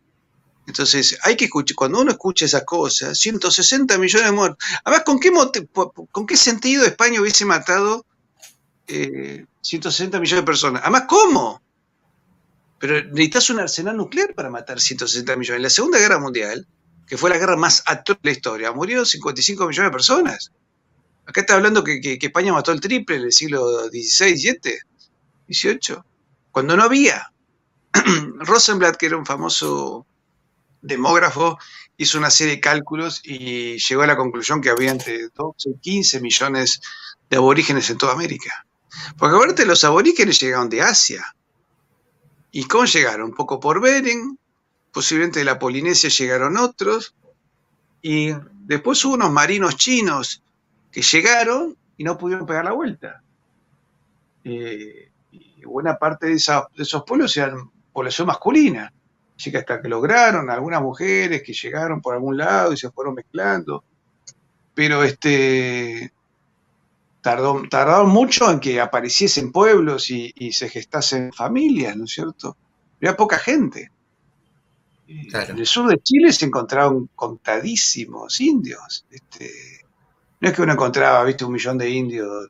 Entonces, hay que escuchar, cuando uno escucha esas cosas, 160 millones de muertos. Además, ¿con qué, ¿con qué sentido España hubiese matado 160 eh, millones de personas. Además, ¿cómo? Pero necesitas un arsenal nuclear para matar 160 millones. En la Segunda Guerra Mundial, que fue la guerra más atroz de la historia, murió 55 millones de personas. Acá está hablando que, España mató el triple en el siglo XVI, XVII, XVIII, cuando no había. Rosenblatt, que era un famoso demógrafo, hizo una serie de cálculos y llegó a la conclusión que había entre 12 y 15 millones de aborígenes en toda América. Porque ahorita los aborígenes llegaron de Asia. ¿Y cómo llegaron? Un poco por Bering, posiblemente de la Polinesia llegaron otros, y después hubo unos marinos chinos que llegaron y no pudieron pegar la vuelta. Eh, y buena parte de, esos pueblos eran población masculina. Así que hasta que lograron algunas mujeres que llegaron por algún lado y se fueron mezclando. Pero este, tardó, tardaron mucho en que apareciesen pueblos y, se gestasen familias, ¿no es cierto? Había poca gente. En el sur de Chile se encontraron contadísimos indios. Este, no es que uno encontraba, viste, un millón de indios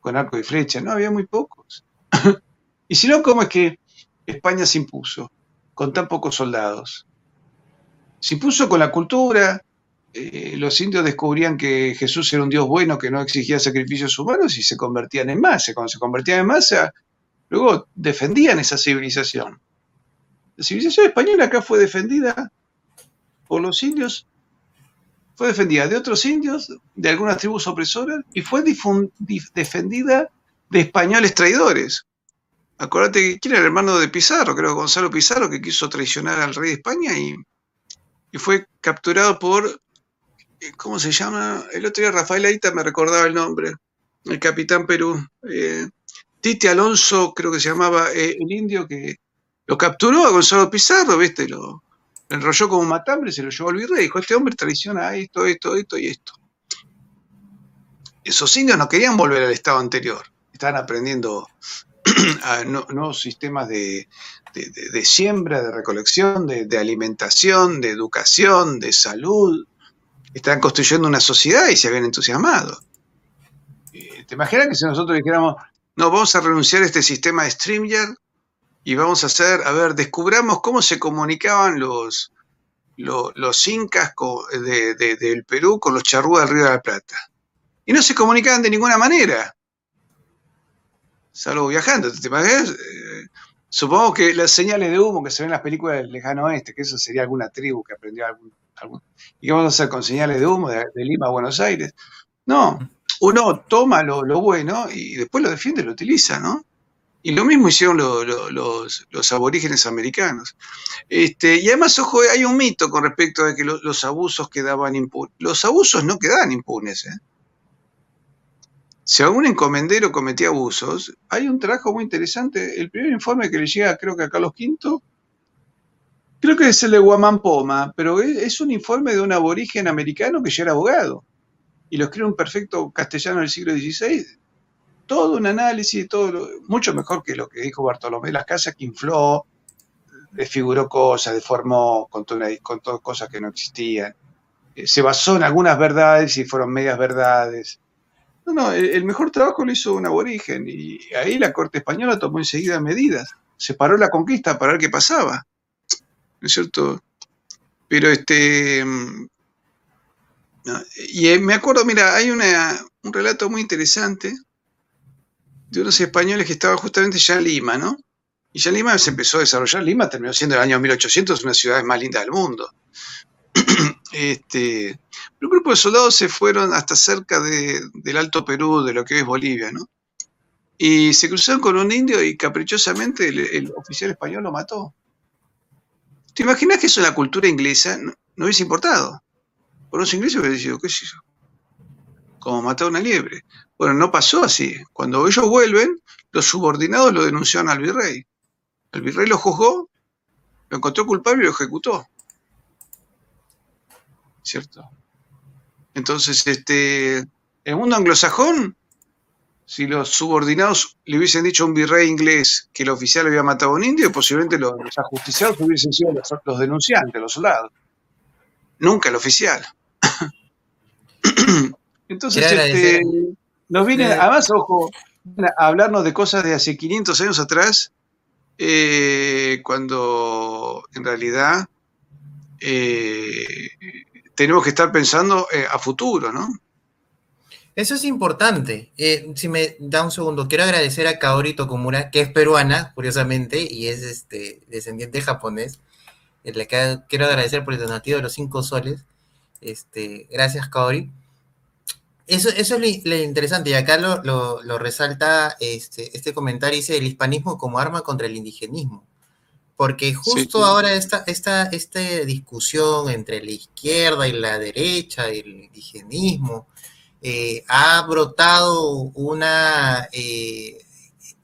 con arco y flecha, no, había muy pocos. y si no, ¿cómo es que España se impuso con tan pocos soldados? Se impuso con la cultura, eh, los indios descubrían que Jesús era un Dios bueno que no exigía sacrificios humanos y se convertían en masa. Cuando se convertían en masa, luego defendían esa civilización. La civilización española acá fue defendida por los indios, fue defendida de otros indios, de algunas tribus opresoras, y fue defendida de españoles traidores. Acuérdate quién era el hermano de Pizarro, creo que Gonzalo Pizarro, que quiso traicionar al rey de España y, y fue capturado por eh, ¿cómo se llama? El otro día Rafael Aita me recordaba el nombre, el capitán Perú. Eh, Titi Alonso, creo que se llamaba eh, el indio, que lo capturó a Gonzalo Pizarro, ¿viste? Lo, enrolló como un matambre, se lo llevó al virrey. Dijo, este hombre traiciona esto, esto, esto y esto. Esos indios no querían volver al estado anterior. Estaban aprendiendo nuevos sistemas de, siembra, de recolección, de alimentación, de educación, de salud, están construyendo una sociedad y se habían entusiasmado. Eh, ¿Te imaginas que si nosotros dijéramos, no, vamos a renunciar a este sistema de StreamYard y vamos a hacer, a ver, descubramos cómo se comunicaban los, los, incas del Perú con los charrúas del Río de la Plata? Y no se comunicaban de ninguna manera, salvo viajando, ¿te imaginas? Eh, supongo que las señales de humo que se ven en las películas del lejano oeste, que eso sería alguna tribu que aprendió algún ¿Y qué vamos a hacer con señales de humo de, Lima a Buenos Aires? No, uno toma lo, bueno y después lo defiende, lo utiliza, ¿no? Y lo mismo hicieron los, aborígenes americanos. Este, y además, ojo, hay un mito con respecto a que los abusos quedaban impunes. Los abusos no quedaban impunes. ¿eh? Si algún encomendero cometía abusos, hay un trabajo muy interesante. El primer informe que le llega, creo que a Carlos V, Creo que es el de Guamampoma, pero es un informe de un aborigen americano que ya era abogado y lo escribe un perfecto castellano del siglo XVI. Todo un análisis, todo mucho mejor que lo que dijo Bartolomé Las Casas, que infló, desfiguró cosas, deformó, contó, contó cosas que no existían. Eh, se basó en algunas verdades y fueron medias verdades. No, no, el, mejor trabajo lo hizo un aborigen y ahí la Corte Española tomó enseguida medidas. Se paró la conquista para ver qué pasaba. ¿no es cierto? Pero este. Mm, y eh, me acuerdo, mira, hay una, un relato muy interesante de unos españoles que estaban justamente ya en Lima, ¿no? Y ya Lima se empezó a desarrollar. Lima terminó siendo el año 1800 una ciudad más linda del mundo. Este, un grupo de soldados se fueron hasta cerca del Alto Perú, de lo que es Bolivia, ¿no? Y se cruzaron con un indio y caprichosamente el oficial español lo mató. ¿Te imaginas que eso en la cultura inglesa no, hubiese importado? Por los ingleses hubiesen dicho, ¿qué es eso? Como matar una liebre. Bueno, no pasó así. Cuando ellos vuelven, los subordinados lo denunciaron al virrey. El virrey lo juzgó, lo encontró culpable y lo ejecutó. ¿Cierto? Entonces, este, el mundo anglosajón si los subordinados le hubiesen dicho a un virrey inglés que el oficial había matado a un indio, posiblemente los, ajusticiados hubiesen sido los, denunciantes, los soldados. Nunca el oficial. Entonces, este, nos viene, además, ojo, a hablarnos de cosas de hace 500 años atrás, eh, cuando en realidad eh, tenemos que estar pensando eh, a futuro, ¿no? Eso es importante. Eh, si me da un segundo, quiero agradecer a Kaori Tokumura, que es peruana, curiosamente, y es este descendiente japonés. Eh, le quiero agradecer por el donativo de los cinco soles. Este, gracias, Kaori. Eso, eso es lo, interesante, y acá lo, resalta este, este comentario, dice el hispanismo como arma contra el indigenismo. Porque justo ahora esta, esta, esta discusión entre la izquierda y la derecha, el indigenismo, eh, ha brotado una, eh,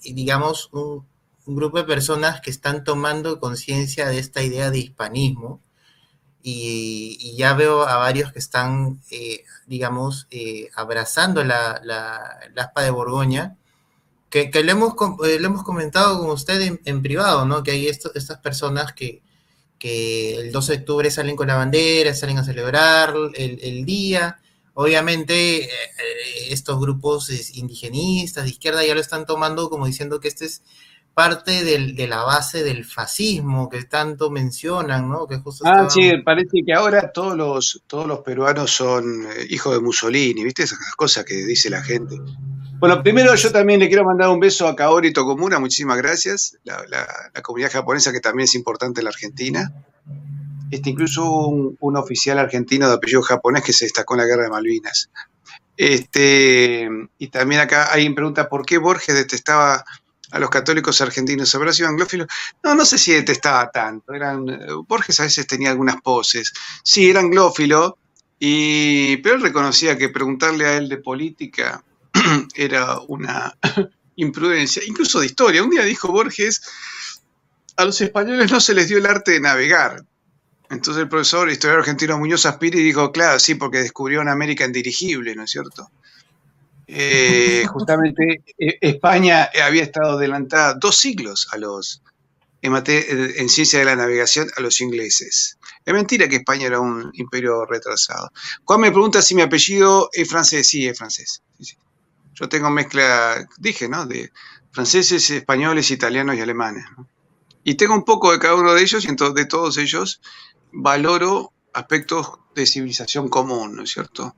digamos, un, grupo de personas que están tomando conciencia de esta idea de hispanismo y, ya veo a varios que están, eh, digamos, eh, abrazando la, la, aspa de Borgoña, que, que le, hemos, eh, hemos comentado con usted en, privado, ¿no? Que hay estas personas que, que el 12 de octubre salen con la bandera, salen a celebrar el, el día. Obviamente, estos grupos indigenistas de izquierda ya lo están tomando como diciendo que este es parte de la base del fascismo que tanto mencionan, ¿no? Que ah, sí, parece que ahora todos los, todos los peruanos son eh, hijos de Mussolini, ¿viste? Esas cosas que dice la gente. Bueno, primero yo también le quiero mandar un beso a Kaori Tokomura, muchísimas gracias, la, comunidad japonesa que también es importante en la Argentina. Este, incluso un, un, oficial argentino de apellido japonés que se destacó en la guerra de Malvinas. Este, y también acá alguien pregunta por qué Borges detestaba a los católicos argentinos. ¿Habrá sido anglófilo? No, no sé si detestaba tanto. Borges a veces tenía algunas poses. Sí, era anglófilo, y, pero él reconocía que preguntarle a él de política era una imprudencia, incluso de historia. Un día dijo Borges, a los españoles no se les dio el arte de navegar. Entonces el profesor, historiador argentino Muñoz Aspiri, dijo, claro, sí, porque descubrió una América en dirigible, ¿no es cierto? Eh, justamente eh, España había estado adelantada dos siglos a los, en, ciencia de la navegación a los ingleses. Es mentira que España era un imperio retrasado. Juan me pregunta si mi apellido es francés. Sí, es francés. Yo tengo mezcla, dije, ¿no? De franceses, españoles, italianos y alemanes. Y tengo un poco de cada uno de ellos y entonces de todos ellos valoro aspectos de civilización común, ¿no es cierto?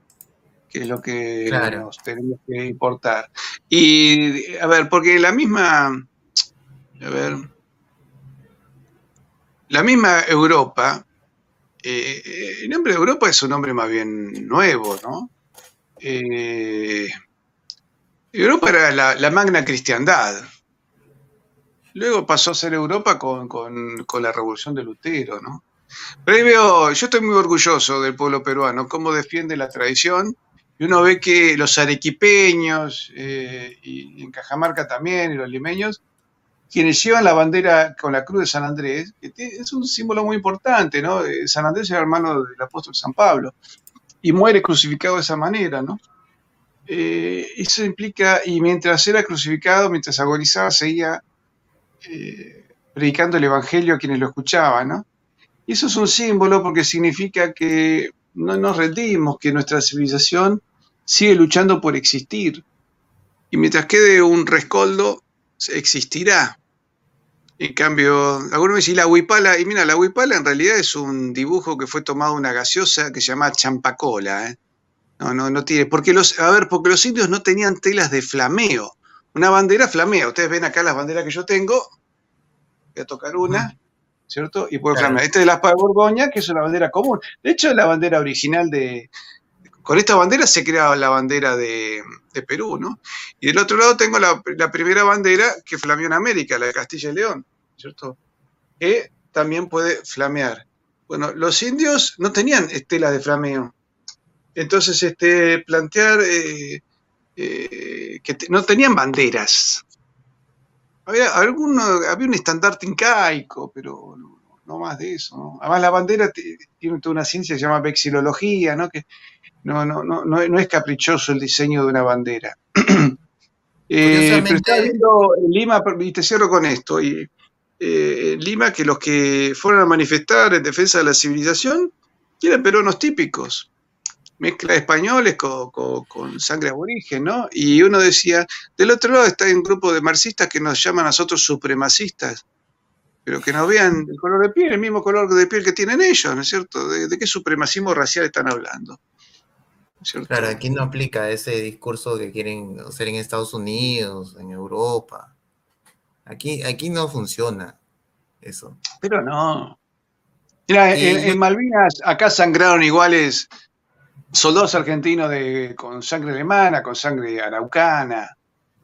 que es lo que nos tenemos que importar. Y, a ver, porque la misma, a ver, la misma Europa, eh, el nombre de Europa es un nombre más bien nuevo, ¿no? Eh, Europa era la, magna cristiandad. Luego pasó a ser Europa con, con, la revolución de Lutero, ¿no? Pero ahí veo, yo estoy muy orgulloso del pueblo peruano, cómo defiende la tradición, y uno ve que los arequipeños, eh, y en Cajamarca también, y los limeños, quienes llevan la bandera con la cruz de San Andrés, que es un símbolo muy importante, ¿no? Eh, San Andrés era hermano del apóstol San Pablo, y muere crucificado de esa manera, ¿no? Eh, eso implica, y mientras era crucificado, mientras agonizaba, seguía predicando el Evangelio a quienes lo escuchaban, ¿no? Y eso es un símbolo porque significa que no nos rendimos, que nuestra civilización sigue luchando por existir. Y mientras quede un rescoldo, existirá. En cambio, algunos dicen la huipala, y mira, la huipala en realidad es un dibujo que fue tomado de una gaseosa que se llama champacola. ¿eh? No, no, no tiene. Porque los, a ver, porque los indios no tenían telas de flameo. Una bandera flamea. Ustedes ven acá las banderas que yo tengo. Voy a tocar una. ¿Cierto? Y por flamear. Esta es la de Borgoña, que es una bandera común. De hecho, es la bandera original de, con esta bandera se crea la bandera de, Perú, ¿no? Y del otro lado tengo la, primera bandera que flameó en América, la de Castilla y León, ¿cierto? Que también puede flamear. Bueno, los indios no tenían estelas de flameo. Entonces, este, plantear eh, eh, que no tenían banderas. Había, alguno, había un estandarte incaico, pero no, más de eso. Además, la bandera tiene toda una ciencia que se llama vexilología, ¿no? que no, no, no, no, es caprichoso el diseño de una bandera. eh, pero está viendo en Lima, y te cierro con esto, y, eh, en Lima que los que fueron a manifestar en defensa de la civilización eran peruanos típicos, mezcla españoles con, con, sangre aborigen, ¿no? Y uno decía, del otro lado está un grupo de marxistas que nos llaman a nosotros supremacistas, pero que nos vean el color de piel, el mismo color de piel que tienen ellos, ¿no es cierto? de qué supremacismo racial están hablando? Claro, aquí no aplica ese discurso que quieren hacer en Estados Unidos, en Europa. Aquí, aquí no funciona eso. Pero no. Mira, en, Malvinas acá sangraron iguales soldados argentinos de, con sangre alemana, con sangre araucana,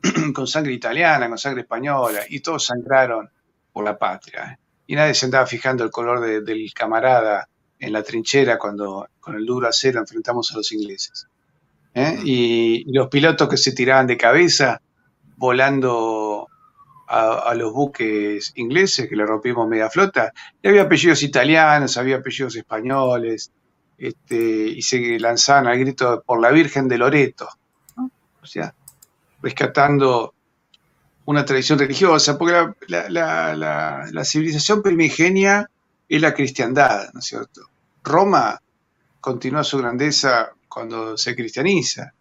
con sangre italiana, con sangre española, y todos sangraron por la patria. ¿eh? Y nadie se andaba fijando el color del camarada en la trinchera cuando con el duro acero enfrentamos a los ingleses. ¿eh? y, los pilotos que se tiraban de cabeza volando a, los buques ingleses que le rompimos media flota, y había apellidos italianos, había apellidos españoles, este, y se lanzaban al grito por la Virgen de Loreto, o sea, rescatando una tradición religiosa, porque la, civilización primigenia es la cristiandad, ¿no es cierto? Roma continúa su grandeza cuando se cristianiza.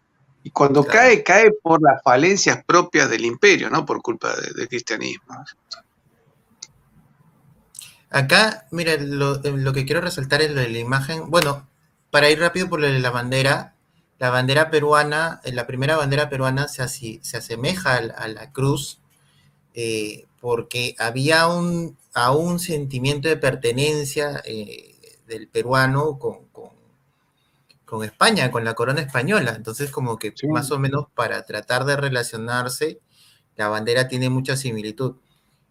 Y cuando cae, cae por las falencias propias del imperio, no por culpa del cristianismo. Acá, mira, lo, que quiero resaltar es lo de la imagen. Bueno, para ir rápido por lo de la bandera, la bandera peruana, la primera bandera peruana se, se asemeja a, la cruz eh, porque había un, a un sentimiento de pertenencia eh, del peruano con, con España, con la corona española. Entonces, como que más o menos para tratar de relacionarse, la bandera tiene mucha similitud.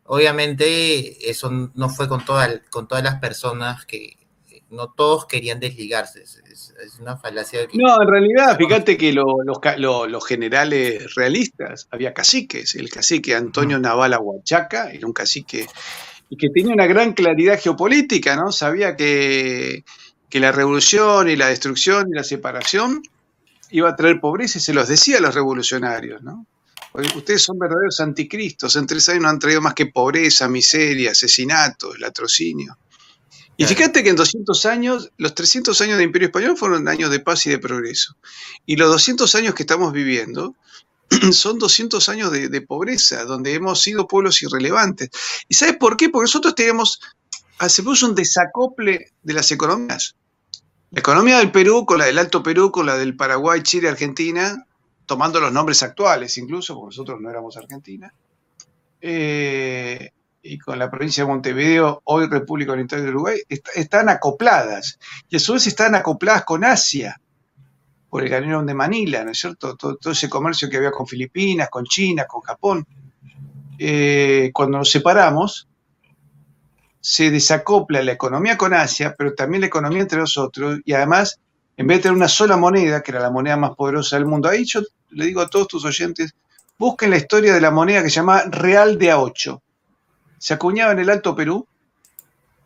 Obviamente, eso no fue con, con todas las personas que no todos querían desligarse. Es, una falacia. no, en realidad, fíjate que los generales realistas, había caciques. El cacique Antonio Naval Aguachaca era un cacique y que tenía una gran claridad geopolítica, ¿no? Sabía que que la revolución y la destrucción y la separación iba a traer pobreza y se los decía a los revolucionarios, ¿no? Ustedes son verdaderos anticristos, en tres años no han traído más que pobreza, miseria, asesinatos, latrocinio. Y fíjate que en 200 años, los 300 años de Imperio Español fueron años de paz y de progreso. Y los 200 años que estamos viviendo son 200 años de, de pobreza, donde hemos sido pueblos irrelevantes. ¿Y sabes por qué? Porque nosotros tenemos hacemos un desacople de las economías. La economía del Perú con la del Alto Perú, con la del Paraguay, Chile, Argentina, tomando los nombres actuales incluso, porque nosotros no éramos Argentina, eh, y con la provincia de Montevideo, hoy República Oriental de Uruguay, están acopladas. Y a su vez están acopladas con Asia, por el canal de Manila, ¿no es cierto? Todo, ese comercio que había con Filipinas, con China, con Japón. Eh, cuando nos separamos, se desacopla la economía con Asia, pero también la economía entre nosotros, y además, en vez de tener una sola moneda, que era la moneda más poderosa del mundo, ahí yo le digo a todos tus oyentes, busquen la historia de la moneda que se llama Real de A8. Se acuñaba en el Alto Perú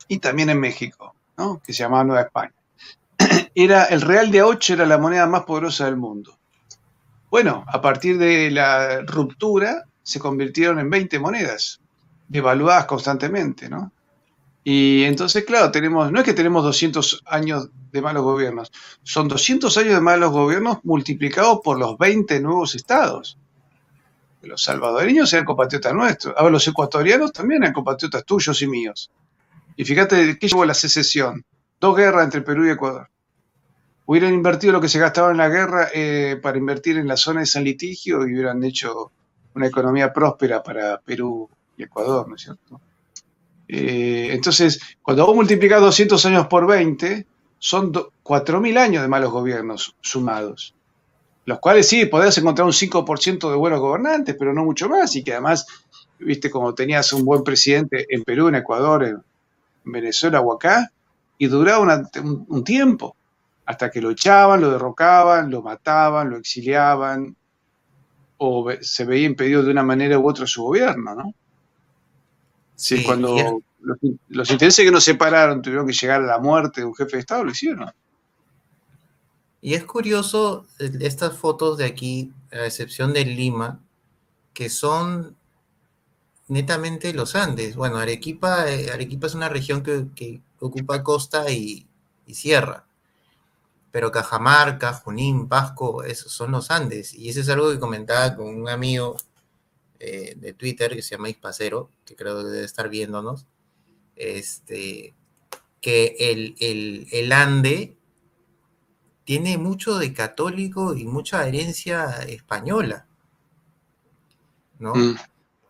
y también en México, ¿no? que se llamaba Nueva España. Era, el Real de A8 era la moneda más poderosa del mundo. Bueno, a partir de la ruptura se convirtieron en 20 monedas, devaluadas constantemente, ¿no? Y entonces, claro, tenemos, no es que tenemos 200 años de malos gobiernos, son 200 años de malos gobiernos multiplicados por los 20 nuevos estados. Los salvadoreños eran compatriotas nuestros, ahora los ecuatorianos también eran compatriotas tuyos y míos. Y fíjate qué llevó la secesión, dos guerras entre Perú y Ecuador. Hubieran invertido lo que se gastaba en la guerra eh, para invertir en la zona de San Litigio y hubieran hecho una economía próspera para Perú y Ecuador, ¿no es cierto? Eh, entonces, cuando vos multiplicás 200 años por 20, son 4.000 años de malos gobiernos sumados. Los cuales sí, podés encontrar un 5% de buenos gobernantes, pero no mucho más. Y que además, viste, como tenías un buen presidente en Perú, en Ecuador, en Venezuela o acá, y duraba un, tiempo, hasta que lo echaban, lo derrocaban, lo mataban, lo exiliaban, o se veía impedido de una manera u otra su gobierno, ¿no? Sí, cuando los, intereses que nos separaron tuvieron que llegar a la muerte de un jefe de Estado, lo hicieron. Y es curioso eh, estas fotos de aquí, a excepción de Lima, que son netamente los Andes. Bueno, Arequipa, eh, Arequipa es una región que, ocupa costa y, sierra. Pero Cajamarca, Junín, Pasco, esos son los Andes. Y eso es algo que comentaba con un amigo eh, de Twitter que se llama Ispacero, que creo que debe estar viéndonos, este, que el, el, Ande tiene mucho de católico y mucha herencia española, ¿no? Mm.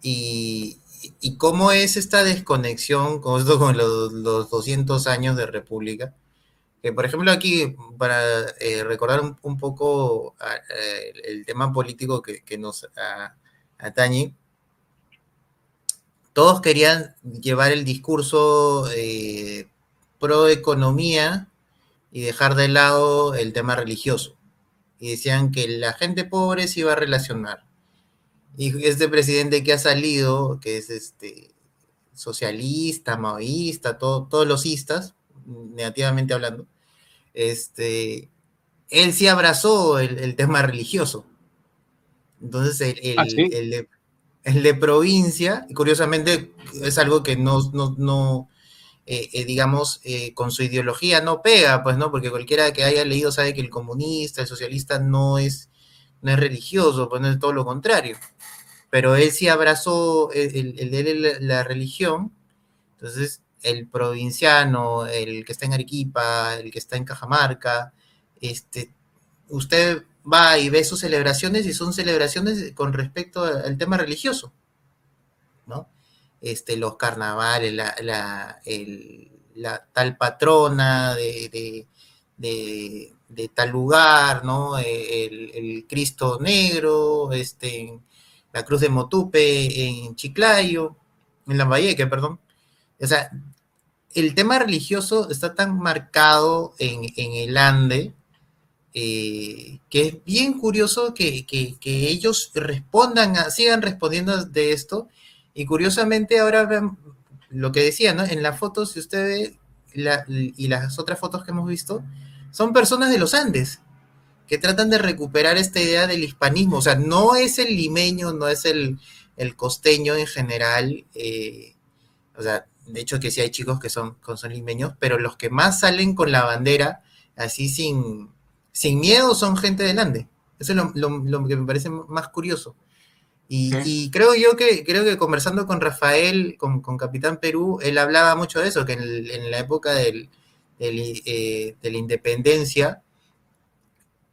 Y, y, cómo es esta desconexión con, esto, con los, 200 años de República. Que, por ejemplo, aquí, para eh, recordar un, poco eh, el tema político que, nos atañe, todos querían llevar el discurso eh, pro economía y dejar de lado el tema religioso. Y decían que la gente pobre se iba a relacionar. Y este presidente que ha salido, que es este socialista, maoísta, todos los istas, negativamente hablando, este, él sí abrazó el, tema religioso. Entonces, el, ¿Ah, el, de, provincia, curiosamente, es algo que no, no, eh, eh, digamos, eh, con su ideología no pega, pues, ¿no? Porque cualquiera que haya leído sabe que el comunista, el socialista no es, no es religioso, pues no es todo lo contrario. Pero él sí abrazó el, de la religión, entonces el provinciano, el que está en Arequipa, el que está en Cajamarca, este, usted va y ve sus celebraciones y son celebraciones con respecto al tema religioso, ¿no? Este, los carnavales, la, tal patrona de, tal lugar, ¿no? El, el, Cristo Negro, este, la Cruz de Motupe en Chiclayo, en Lambayeque, perdón. O sea, el tema religioso está tan marcado en, el Ande eh, que es bien curioso que, ellos respondan, sigan respondiendo de esto. Y curiosamente ahora ven lo que decía, ¿no? En la foto, si usted ve, y las otras fotos que hemos visto, son personas de los Andes que tratan de recuperar esta idea del hispanismo. O sea, no es el limeño, no es el, costeño en general. Eh, o sea, de hecho que sí hay chicos que son, son limeños, pero los que más salen con la bandera, así sin, sin miedo, son gente del Ande. Eso es lo, que me parece más curioso. Y, creo yo que, creo que conversando con Rafael, con, Capitán Perú, él hablaba mucho de eso, que en, la época del, eh, de la independencia,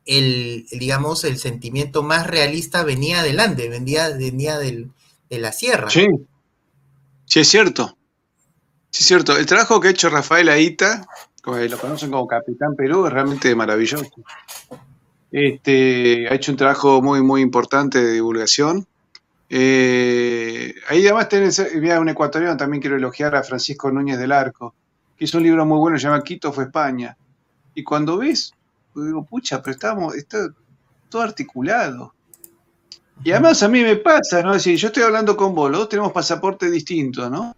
el, digamos, el sentimiento más realista venía del Ande, venía, venía de la sierra. Sí, sí es cierto. Sí, es cierto. El trabajo que ha hecho Rafael Aita, lo conocen como Capitán Perú, es realmente maravilloso. Este, ha hecho un trabajo muy, muy importante de divulgación. Eh, ahí además tenés, un ecuatoriano también quiero elogiar a Francisco Núñez del Arco, que hizo un libro muy bueno, se llama Quito fue España. Y cuando ves, digo, pucha, pero estamos, está todo articulado. Y además a mí me pasa, ¿no? Es decir, yo estoy hablando con vos, los dos tenemos pasaportes distintos, ¿no?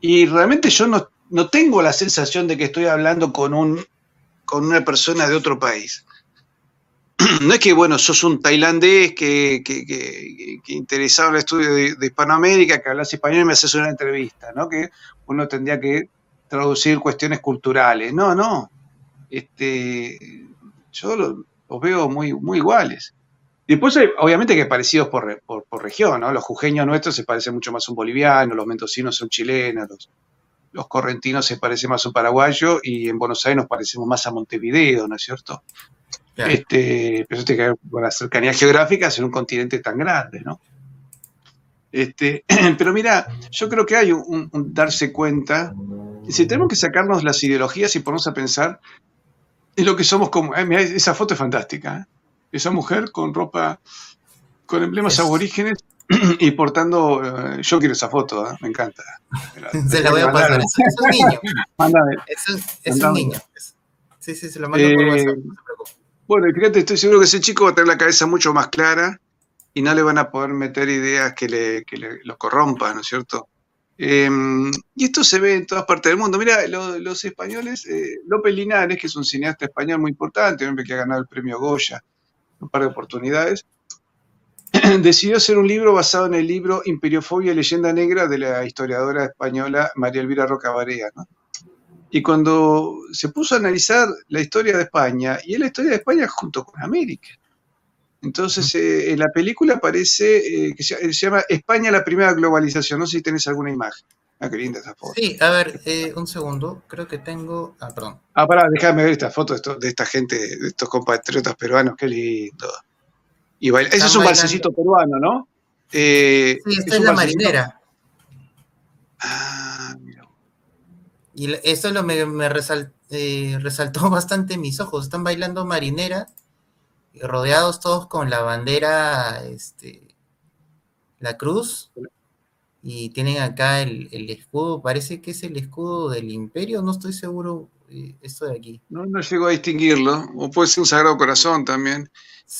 Y realmente yo no, tengo la sensación de que estoy hablando con, un, con una persona de otro país. No es que, bueno, sos un tailandés que, que, interesado en el estudio de, Hispanoamérica, que hablas español y me haces una entrevista, ¿no? Que uno tendría que traducir cuestiones culturales. No, no. Este, yo los veo muy, muy iguales. Después, obviamente que parecidos por, por, región, ¿no? Los jujeños nuestros se parecen mucho más a un boliviano, los mendocinos son chilenos, los, correntinos se parecen más a un paraguayo y en Buenos Aires nos parecemos más a Montevideo, ¿no es cierto? Este, pero eso tiene que ver con la cercanía geográfica en un continente tan grande, ¿no? Este, pero mira, yo creo que hay un, darse cuenta, si tenemos que sacarnos las ideologías y ponernos a pensar en lo que somos como, eh, esa foto es fantástica, ¿eh? esa mujer con ropa, con emblemas aborígenes y portando, eh, yo quiero esa foto, ¿eh? me encanta. se la voy a pasar, es, un niño. Mándame. Es, un niño. Sí, sí, se lo mando por WhatsApp, no se preocupe. Bueno, fíjate, estoy seguro que ese chico va a tener la cabeza mucho más clara y no le van a poder meter ideas que le, que le lo corrompan, ¿no es cierto? Em, y esto se ve en todas partes del mundo. Mira, los españoles, eh, López Linares, que es un cineasta español muy importante, un hombre que ha ganado el premio Goya, un par de oportunidades, decidió hacer un libro basado en el libro Imperiofobia y Leyenda Negra de la historiadora española María Elvira Roca Barea. Y cuando se puso a analizar la historia de España, y es la historia de España junto con América. Entonces, eh, en la película aparece eh, que se, llama España la primera globalización. No sé si tenés alguna imagen. Ah, qué linda esa foto. Sí, a ver, eh, un segundo. Creo que tengo. Ah, perdón. Ah, pará, déjame ver esta foto de, esta gente, de estos compatriotas peruanos. Qué lindo. Y Ese es un balsecito peruano, ¿no? Eh, sí, esta es, la marinera. Ah, mira. Y eso lo me, me eh, resaltó bastante mis ojos. Están bailando marinera, rodeados todos con la bandera, este, la cruz y tienen acá el, escudo, parece que es el escudo del imperio, no estoy seguro eh, esto de aquí. No, no llego a distinguirlo, o puede ser un Sagrado Corazón también.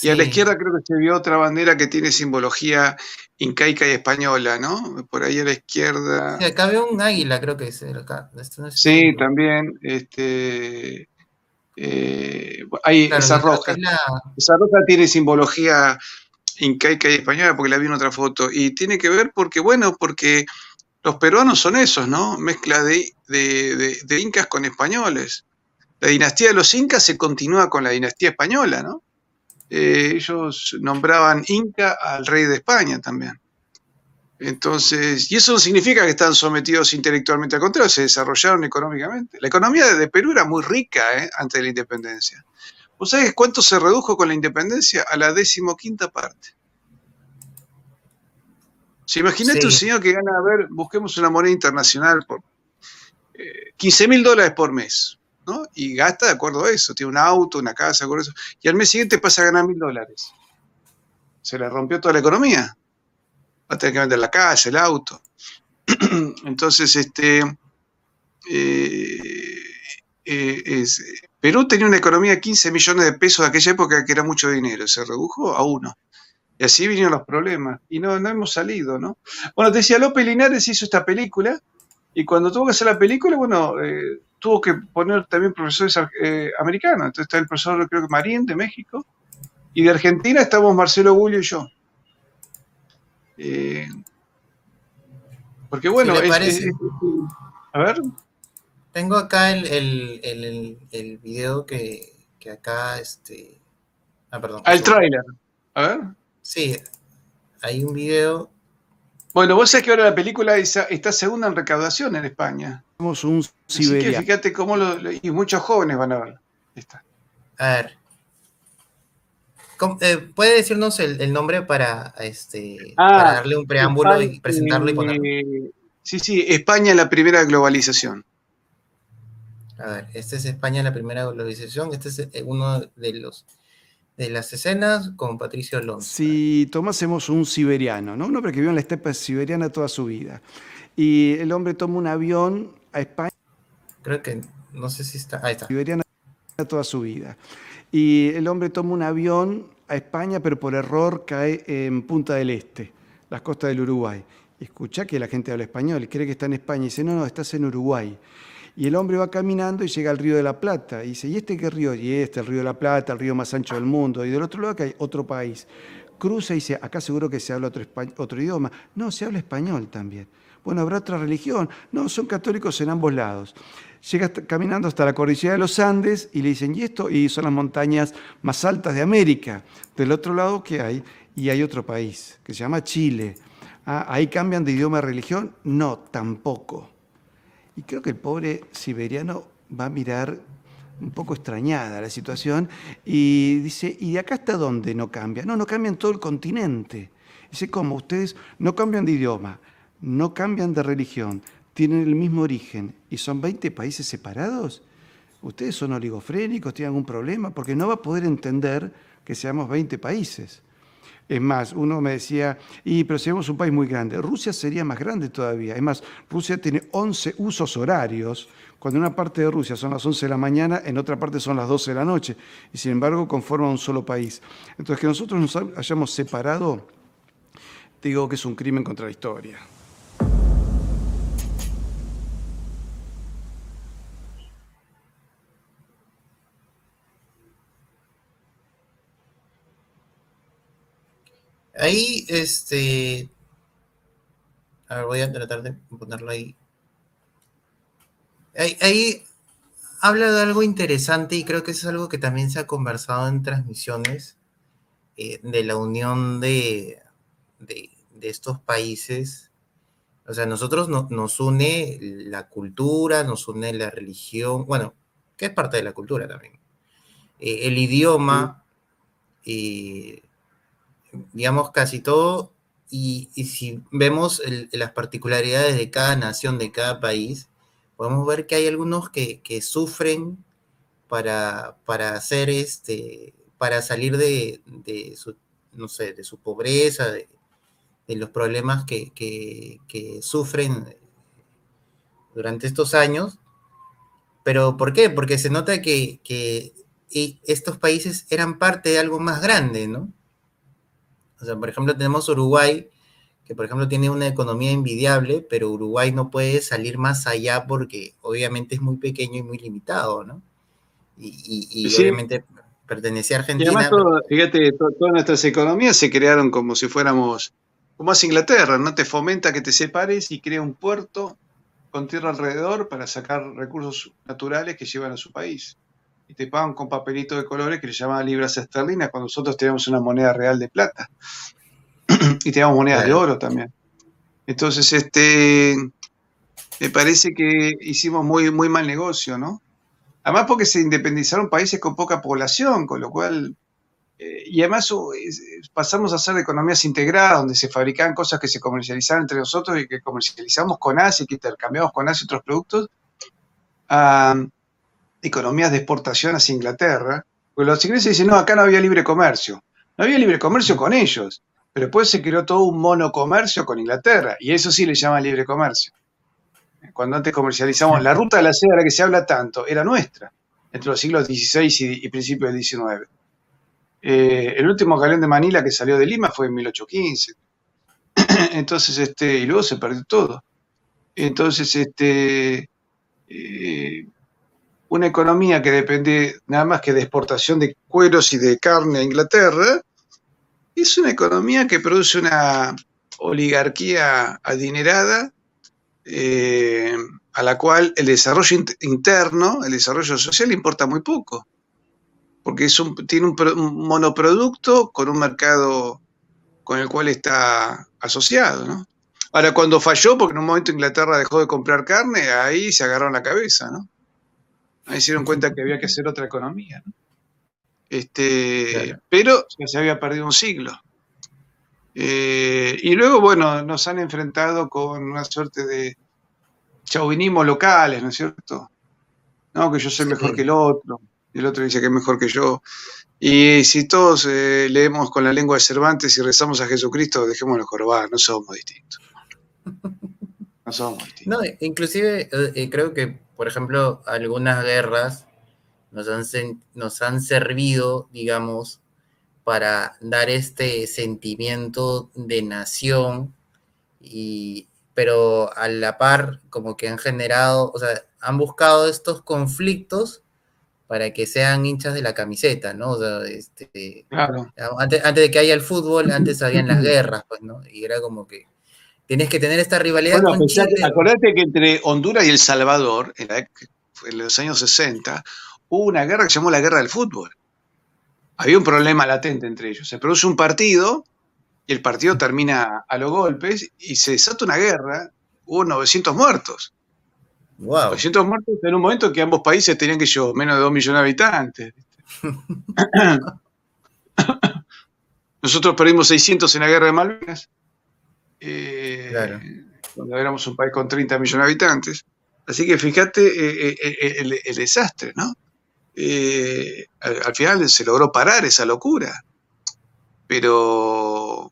Y a la izquierda creo que se vio otra bandera que tiene simbología incaica y española, ¿no? Por ahí a la izquierda. Sí, acá veo un águila, creo que es acá. sí, también. Este, eh, esa roja. Esa roja tiene simbología incaica y española, porque la vi en otra foto. Y tiene que ver porque, bueno, porque los peruanos son esos, ¿no? Mezcla de, de incas con españoles. La dinastía de los incas se continúa con la dinastía española, ¿no? Eh, ellos nombraban Inca al rey de España también. Entonces, y eso no significa que están sometidos intelectualmente al contrario, se desarrollaron económicamente. La economía de Perú era muy rica ¿eh? antes de la independencia. ¿Vos sabés cuánto se redujo con la independencia? A la decimoquinta parte. Si imagínate un señor que gana, a ver, busquemos una moneda internacional por 15 eh, mil dólares por mes. Y gasta de acuerdo a eso, tiene un auto, una casa, con eso. Y al mes siguiente pasa a ganar mil dólares. Se le rompió toda la economía. Va a tener que vender la casa, el auto. Entonces, este, eh, eh, Perú tenía una economía de 15 millones de pesos de aquella época que era mucho dinero, se redujo a uno. Y así vinieron los problemas. Y no, no hemos salido, ¿no? Bueno, te decía, López Linares hizo esta película, y cuando tuvo que hacer la película, bueno, eh, tuvo que poner también profesores eh, americanos. Entonces está el profesor, creo que Marín, de México. Y de Argentina estamos Marcelo Gullo y yo. Eh, porque bueno, a ver. Tengo acá el, el, el, video que, que, acá, este... Ah, perdón. Ah, el tráiler. A ver. Sí, hay un video bueno, vos sabés que ahora la película está segunda en recaudación en España. Somos un Siberia. Así fíjate cómo y muchos jóvenes van a verla. A ver. Eh, ¿Puede decirnos el, nombre para, este, ah, darle un preámbulo y presentarlo y ponerlo? sí, sí, España la primera globalización. A ver, este es España la primera globalización. Este es eh, uno de los de las escenas con Patricio Alonso. Si tomásemos un siberiano, ¿no? un hombre que vivió en la estepa siberiana toda su vida, y el hombre toma un avión a España. Creo que, no sé si está, ahí está. Siberiana toda su vida. Y el hombre toma un avión a España, pero por error cae en Punta del Este, las costas del Uruguay. Escucha que la gente habla español y cree que está en España y dice, no, no, estás en Uruguay. Y el hombre va caminando y llega al río de la Plata. Y dice, ¿y este qué río? Y este, el río de la Plata, el río más ancho del mundo. Y del otro lado que hay otro país. Cruza y dice, acá seguro que se habla otro, idioma. No, se habla español también. Bueno, ¿habrá otra religión? No, son católicos en ambos lados. Llega caminando hasta la cordillera de los Andes y le dicen, ¿y esto? Y son las montañas más altas de América. Del otro lado, ¿qué hay? Y hay otro país que se llama Chile. Ah, ¿Ahí cambian de idioma a religión? No, tampoco. Y creo que el pobre siberiano va a mirar un poco extrañada la situación y dice, ¿y de acá hasta dónde no cambia? No, no cambia en todo el continente. Dice, ¿cómo? Ustedes no cambian de idioma, no cambian de religión, tienen el mismo origen y son 20 países separados. Ustedes son oligofrénicos, tienen algún problema, porque no va a poder entender que seamos 20 países. Es más, uno me decía, y pero seríamos un país muy grande. Rusia sería más grande todavía. Es más, Rusia tiene 11 usos horarios. Cuando en una parte de Rusia son las 11 de la mañana, en otra parte son las 12 de la noche. Y sin embargo conforman un solo país. Entonces, que nosotros nos hayamos separado, digo que es un crimen contra la historia. Ahí, este. A ver, voy a tratar de ponerlo ahí. Ahí, habla de algo interesante y creo que eso es algo que también se ha conversado en transmisiones eh, de la unión de, de, estos países. O sea, nosotros nos une la cultura, nos une la religión, bueno, que es parte de la cultura también. Eh, el idioma, y digamos, casi todo. Y, si vemos las particularidades de cada nación, de cada país, podemos ver que hay algunos que, sufren para, para hacer este, para salir de, su, no sé, de su pobreza, de, de los problemas que, sufren durante estos años. ¿Pero por qué? Porque se nota que, que estos países eran parte de algo más grande, ¿no? O sea, por ejemplo, tenemos Uruguay, que por ejemplo tiene una economía envidiable, pero Uruguay no puede salir más allá porque obviamente es muy pequeño y muy limitado, ¿no? Y, obviamente pertenece a Argentina. Y además, fíjate, todas nuestras economías se crearon como si fuéramos, como hace Inglaterra, ¿no? Te fomenta que te separes y crea un puerto con tierra alrededor para sacar recursos naturales que llevan a su país. Y te pagan con papelitos de colores que le llaman libras esterlinas cuando nosotros tenemos una moneda real de plata. y teníamos monedas de oro también. Entonces, este, me parece que hicimos muy, muy mal negocio, ¿no? Además porque se independizaron países con poca población, con lo cual... Eh, y además pasamos a hacer economías integradas, donde se fabricaban cosas que se comercializaban entre nosotros y que comercializamos con Asia y que intercambiamos con Asia otros productos, a economías de exportación hacia Inglaterra. Porque los ingleses dicen, no, acá no había libre comercio. No había libre comercio con ellos, pero después se creó todo un monocomercio con Inglaterra, y eso sí le llama libre comercio cuando antes comercializamos, la ruta de la seda de la que se habla tanto, era nuestra, entre los siglos XVI y, principios del XIX. Eh, el último galeón de Manila que salió de Lima fue en 1815. Entonces, este, y luego se perdió todo. Entonces, este, eh, una economía que depende nada más que de exportación de cueros y de carne a Inglaterra, es una economía que produce una oligarquía adinerada eh, a la cual el desarrollo interno, el desarrollo social importa muy poco, porque es un, tiene un, monoproducto con un mercado con el cual está asociado. Ahora, cuando falló, porque en un momento Inglaterra dejó de comprar carne, ahí se agarraron la cabeza, ¿no? Ahí se dieron cuenta que había que hacer otra economía. Este, Pero se había perdido un siglo. Eh, y luego, bueno, nos han enfrentado con una suerte de chauvinismo locales, ¿no es cierto? No, que yo soy mejor que el otro, y el otro dice que es mejor que yo. Y si todos eh, leemos con la lengua de Cervantes y rezamos a Jesucristo, dejémoslo jorobar, no somos distintos. No somos distintos. No, inclusive eh, creo que, por ejemplo, algunas guerras nos han, nos han servido, digamos, para dar este sentimiento de nación, y, pero a la par como que han generado, o sea, han buscado estos conflictos para que sean hinchas de la camiseta, ¿no? O sea, este, antes, antes, de que haya el fútbol, antes habían las guerras, pues, ¿no? Y era como que tienes que tener esta rivalidad con Chile. Acordate que entre Honduras y El Salvador, en, en los años 60, hubo una guerra que se llamó la Guerra del Fútbol había un problema latente entre ellos. Se produce un partido y el partido termina a los golpes y se desata una guerra. Hubo 900 muertos. Wow. 900 muertos en un momento que ambos países tenían que yo menos de 2 millones de habitantes. Nosotros perdimos 600 en la guerra de Malvinas. Eh, Cuando éramos un país con 30 millones de habitantes. Así que fíjate eh, eh, el, desastre, ¿no? Eh, al, final se logró parar esa locura. Pero,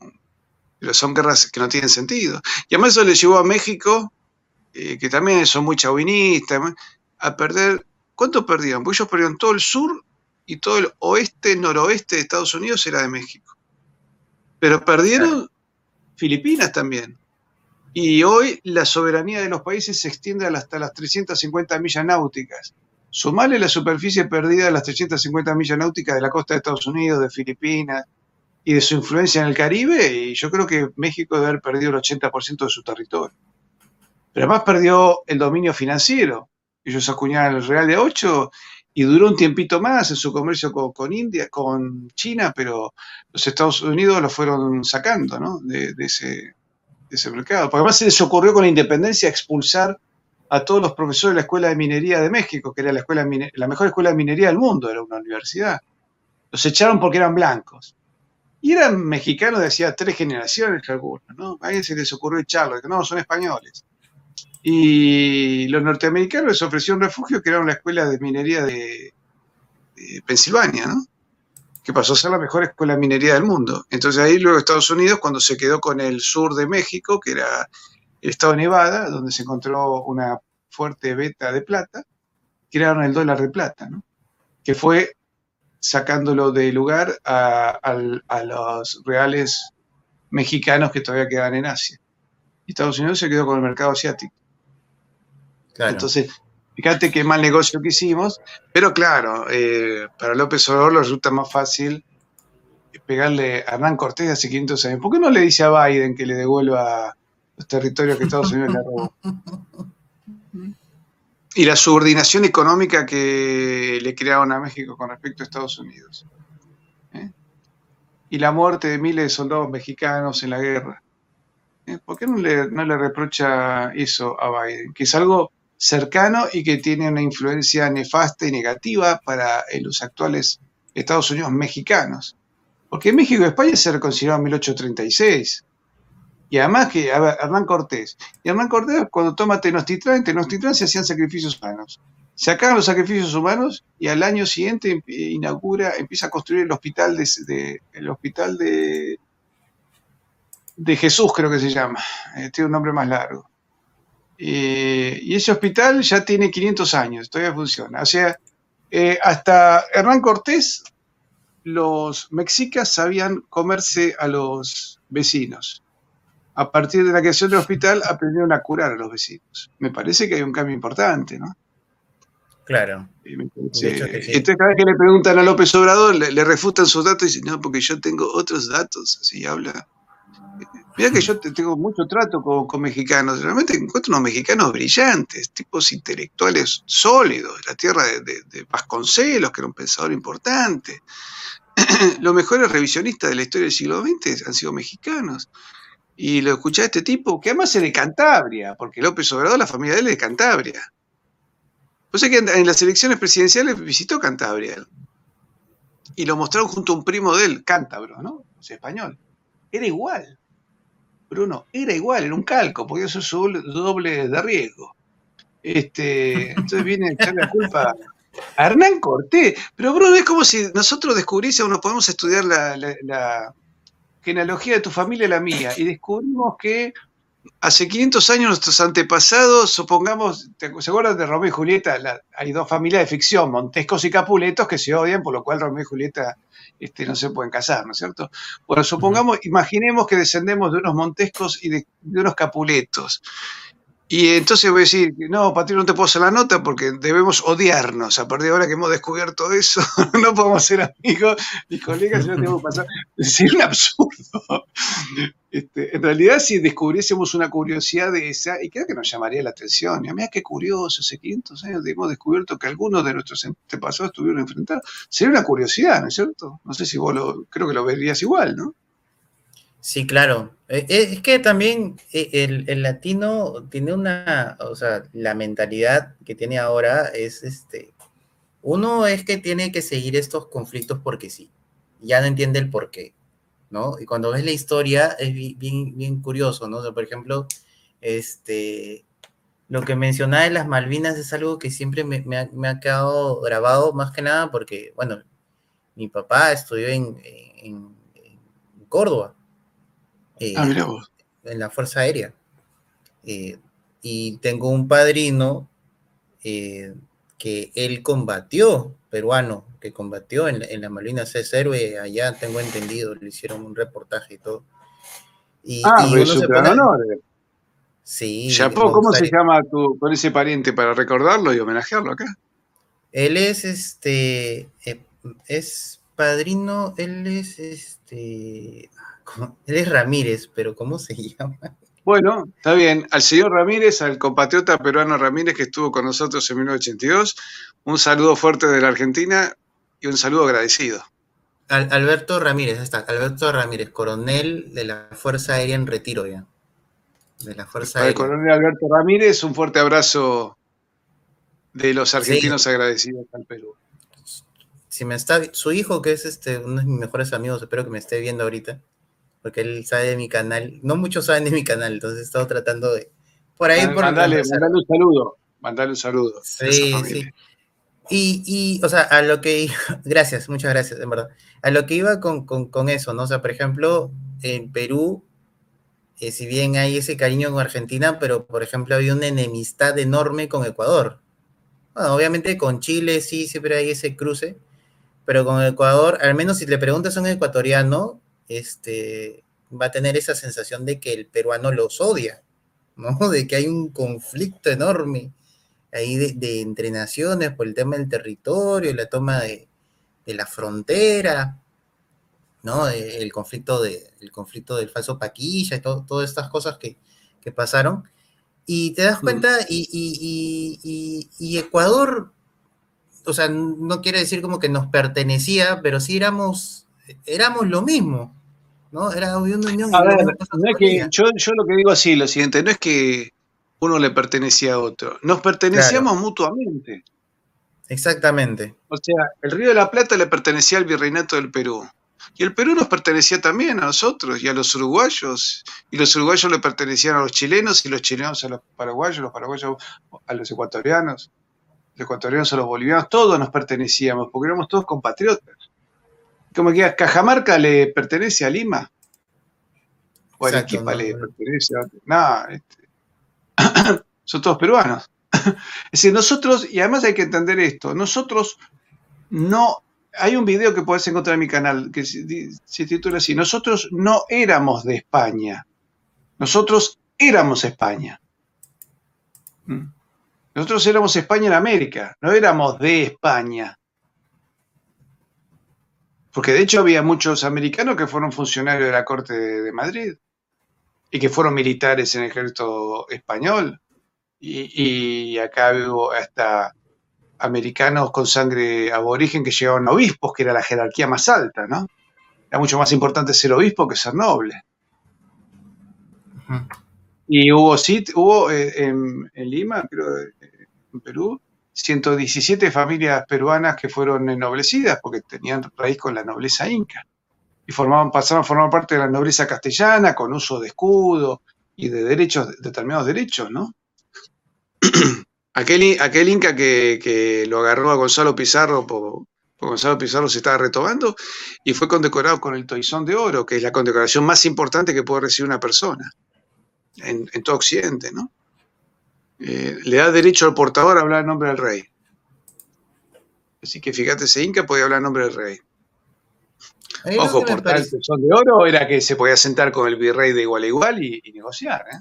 pero son guerras que no tienen sentido. Y además eso le llevó a México, eh, que también son muy chauvinistas, a perder. ¿Cuánto perdieron? Porque ellos perdieron todo el sur y todo el oeste, noroeste de Estados Unidos era de México. Pero perdieron Filipinas también. Y hoy la soberanía de los países se extiende hasta las 350 millas náuticas. Sumale la superficie perdida de las 350 millas náuticas de la costa de Estados Unidos, de Filipinas y de su influencia en el Caribe, y yo creo que México debe haber perdido el 80% de su territorio. Pero además perdió el dominio financiero. Ellos acuñaron el real de 8 y duró un tiempito más en su comercio con, India, con China, pero los Estados Unidos lo fueron sacando de, ese, de, mercado. Porque además se les ocurrió con la independencia expulsar a todos los profesores de la Escuela de Minería de México, que era la, escuela la mejor escuela de minería del mundo, era una universidad. Los echaron porque eran blancos. Y eran mexicanos de hacía tres generaciones algunos, ¿no? A alguien se les ocurrió echarlos, no, son españoles. Y los norteamericanos les ofrecieron refugio, que era la escuela de minería de, Pensilvania, ¿no? que pasó a ser la mejor escuela de minería del mundo. Entonces ahí luego Estados Unidos, cuando se quedó con el sur de México, que era el estado de Nevada, donde se encontró una fuerte beta de plata, crearon el dólar de plata, ¿no? que fue sacándolo de lugar a, los reales mexicanos que todavía quedan en Asia. Estados Unidos se quedó con el mercado asiático. Entonces, fíjate qué mal negocio que hicimos, pero claro, eh, para López Obrador lo resulta más fácil pegarle a Hernán Cortés hace 500 años. ¿Por qué no le dice a Biden que le devuelva los territorios que Estados Unidos le robó? y la subordinación económica que le crearon a México con respecto a Estados Unidos. ¿eh? Y la muerte de miles de soldados mexicanos en la guerra. ¿eh? ¿Por qué no le, no le reprocha eso a Biden? Que es algo cercano y que tiene una influencia nefasta y negativa para los actuales Estados Unidos mexicanos. Porque México y España se reconciliaron en 1836. Y además que, ver, Hernán Cortés. Y Hernán Cortés, cuando toma Tenochtitlán, en Tenochtitlán se hacían sacrificios humanos. Se acaban los sacrificios humanos y al año siguiente inaugura, empieza a construir el hospital de, el hospital de, de Jesús, creo que se llama. Eh, tiene un nombre más largo. Eh, y ese hospital ya tiene 500 años, todavía funciona. O sea, eh, hasta Hernán Cortés, los mexicas sabían comerse a los vecinos a partir de la creación del hospital, aprendieron a curar a los vecinos. Me parece que hay un cambio importante, ¿no? Claro. Entonces, cada vez que le preguntan a López Obrador, le, refutan sus datos y dicen, no, porque yo tengo otros datos, así habla. Mira que yo tengo mucho trato con, mexicanos, realmente encuentro unos mexicanos brillantes, tipos intelectuales sólidos, la tierra de, de Vasconcelos, que era un pensador importante. Los mejores revisionistas de la historia del siglo XX han sido mexicanos y lo escuché a este tipo, que además es de Cantabria, porque López Obrador, la familia de él es de Cantabria. Pues es que en las elecciones presidenciales visitó Cantabria. Y lo mostraron junto a un primo de él, cántabro, ¿no? Es español. Era igual. Bruno, era igual, era un calco, porque eso es doble de riesgo. Este, entonces viene a echarle la culpa a Hernán Cortés. Pero Bruno, es como si nosotros descubriésemos, podemos estudiar la genealogía de tu familia y la mía, y descubrimos que hace 500 años nuestros antepasados, supongamos, ¿se acuerdan de Romeo y Julieta? hay dos familias de ficción, Montescos y Capuletos, que se odian, por lo cual Romeo y Julieta este, no se pueden casar, ¿no es cierto? Bueno, supongamos, imaginemos que descendemos de unos Montescos y de, de unos Capuletos. Y entonces voy a decir, no, Patricio, no te puedo hacer la nota porque debemos odiarnos. A partir de ahora que hemos descubierto eso, no podemos ser amigos y colegas no tenemos que pasar. Es un absurdo. Este, en realidad, si descubriésemos una curiosidad de esa, y creo que nos llamaría la atención. Y a mí, qué curioso, hace 500 años hemos descubierto que algunos de nuestros antepasados estuvieron enfrentados. Sería una curiosidad, ¿no es cierto? No sé si vos lo, creo que lo verías igual, ¿no? Sí, claro. Eh, eh, es que también eh, el, latino tiene una, o sea, la mentalidad que tiene ahora es este, uno es que tiene que seguir estos conflictos porque sí, ya no entiende el por qué, ¿no? Y cuando ves la historia es bien, bien curioso, ¿no? O sea, por ejemplo, este, lo que mencionaba de las Malvinas es algo que siempre me, ha, quedado grabado, más que nada porque, bueno, mi papá estudió en, en Córdoba eh, ah, en la Fuerza Aérea. Eh, y tengo un padrino eh, que él combatió, peruano, que combatió en, la Malvinas, es héroe allá, tengo entendido, le hicieron un reportaje y todo. Y, ah, y pues, se Sí. ¿cómo se llama tu, con ese pariente para recordarlo y homenajearlo acá? Él es este, es padrino, él es este, él es Ramírez, pero ¿cómo se llama? Bueno, está bien. Al señor Ramírez, al compatriota peruano Ramírez que estuvo con nosotros en 1982, un saludo fuerte de la Argentina y un saludo agradecido. Alberto Ramírez, está. Alberto Ramírez, coronel de la Fuerza Aérea en retiro ya. De la Fuerza Aérea. El coronel Alberto Ramírez, un fuerte abrazo de los argentinos agradecidos al Perú. Si me está, su hijo, que es este, uno de mis mejores amigos, espero que me esté viendo ahorita porque él sabe de mi canal. No muchos saben de mi canal, entonces he estado tratando de. Por ahí, por mandale, mandale un saludo. Mandale un saludo. Sí, sí. Y, y, o sea, a lo que, gracias, muchas gracias, en verdad. A lo que iba con, con, eso, ¿no? O sea, por ejemplo, en Perú, eh, si bien hay ese cariño con Argentina, pero por ejemplo había una enemistad enorme con Ecuador. Bueno, obviamente con Chile sí, siempre hay ese cruce, pero con Ecuador, al menos si le preguntas a un ecuatoriano, este, va a tener esa sensación de que el peruano los odia, ¿no? De que hay un conflicto enorme ahí de, entre naciones por el tema del territorio, la toma de, la frontera, ¿no? El conflicto, de, el conflicto del falso Paquilla y todas estas cosas que, pasaron. Y te das mm. cuenta, y, Ecuador, o sea, no quiere decir como que nos pertenecía, pero sí éramos, éramos lo mismo, ¿no? Era una unión. A ver, yo, yo lo que digo así, lo siguiente, no es que uno le pertenecía a otro. Nos pertenecíamos mutuamente. Exactamente. O sea, el Río de la Plata le pertenecía al Virreinato del Perú. Y el Perú nos pertenecía también a nosotros y a los uruguayos. Y los uruguayos le pertenecían a los chilenos y los chilenos a los paraguayos, los paraguayos a los ecuatorianos, los ecuatorianos a los bolivianos. Todos nos pertenecíamos porque éramos todos compatriotas. Como que a Cajamarca le pertenece a Lima. O a Arequipa le pertenece a... No, este, son todos peruanos. es decir, nosotros, y además hay que entender esto, nosotros no, hay un video que puedes encontrar en mi canal que se, titula así, nosotros no éramos de España, nosotros éramos España. ¿Mm? Nosotros éramos España en América, no éramos de España. Porque de hecho había muchos americanos que fueron funcionarios de la Corte de Madrid y que fueron militares en el ejército español. Y, acá hubo hasta americanos con sangre aborigen que llegaban a obispos, que era la jerarquía más alta, ¿no? Era mucho más importante ser obispo que ser noble. Y hubo, sí, hubo eh, en, Lima, creo, eh, en Perú, 117 familias peruanas que fueron ennoblecidas porque tenían raíz con la nobleza inca y formaban, pasaron a formar parte de la nobleza castellana con uso de escudo y de derechos, determinados derechos, ¿no? aquel, aquel inca que, lo agarró a Gonzalo Pizarro, por, Gonzalo Pizarro se estaba retomando y fue condecorado con el toizón de oro, que es la condecoración más importante que puede recibir una persona en, todo Occidente, ¿no? Eh, le da derecho al portador a hablar en nombre del rey. Así que fíjate, ese inca podía hablar en nombre del rey. Ojo, portar el son de oro era que se podía sentar con el virrey de igual a igual y, negociar. ¿eh?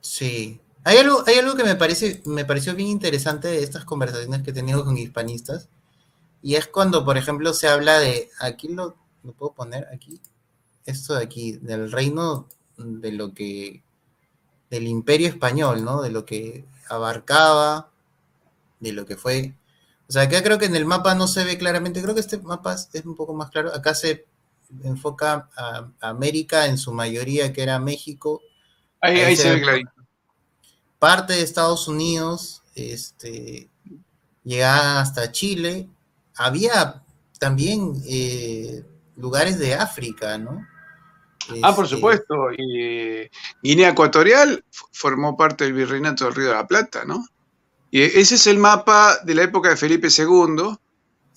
Sí. Hay algo, hay algo que me, parece, me pareció bien interesante de estas conversaciones que he tenido con hispanistas. Y es cuando, por ejemplo, se habla de. Aquí lo, lo puedo poner aquí. Esto de aquí, del reino de lo que. Del imperio español, ¿no? De lo que abarcaba, de lo que fue o sea, acá creo que en el mapa no se ve claramente, creo que este mapa es un poco más claro. Acá se enfoca a América en su mayoría, que era México. Ahí, se, ve clarito. Parte de Estados Unidos, este, llegaba hasta Chile. Había también eh, lugares de África, ¿no? Ah, por este, supuesto. Y Guinea Ecuatorial formó parte del Virreinato del Río de la Plata, ¿no? Y ese es el mapa de la época de Felipe II,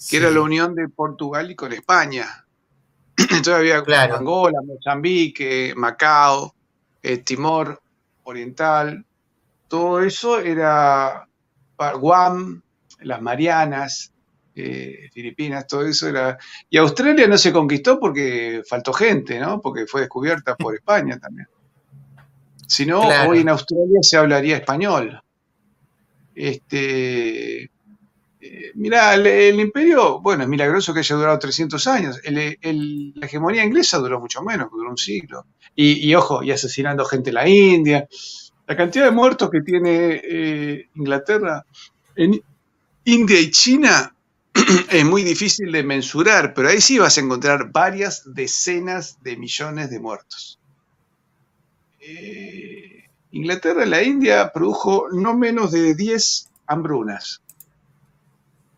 que era la unión de Portugal y con España. Entonces había Angola, Mozambique, Macao, eh, Timor Oriental, todo eso era Guam, las Marianas, eh, Filipinas, todo eso era... Y Australia no se conquistó porque faltó gente, ¿no? Porque fue descubierta por España también. Si no, hoy en Australia se hablaría español. Este, eh, mira, el, imperio, bueno, es milagroso que haya durado 300 años. la hegemonía inglesa duró mucho menos, duró un siglo. Y, ojo, y asesinando gente en la India. La cantidad de muertos que tiene eh, Inglaterra en India y China es muy difícil de mensurar, pero ahí sí vas a encontrar varias decenas de millones de muertos. Eh, Inglaterra y la India produjo no menos de 10 hambrunas,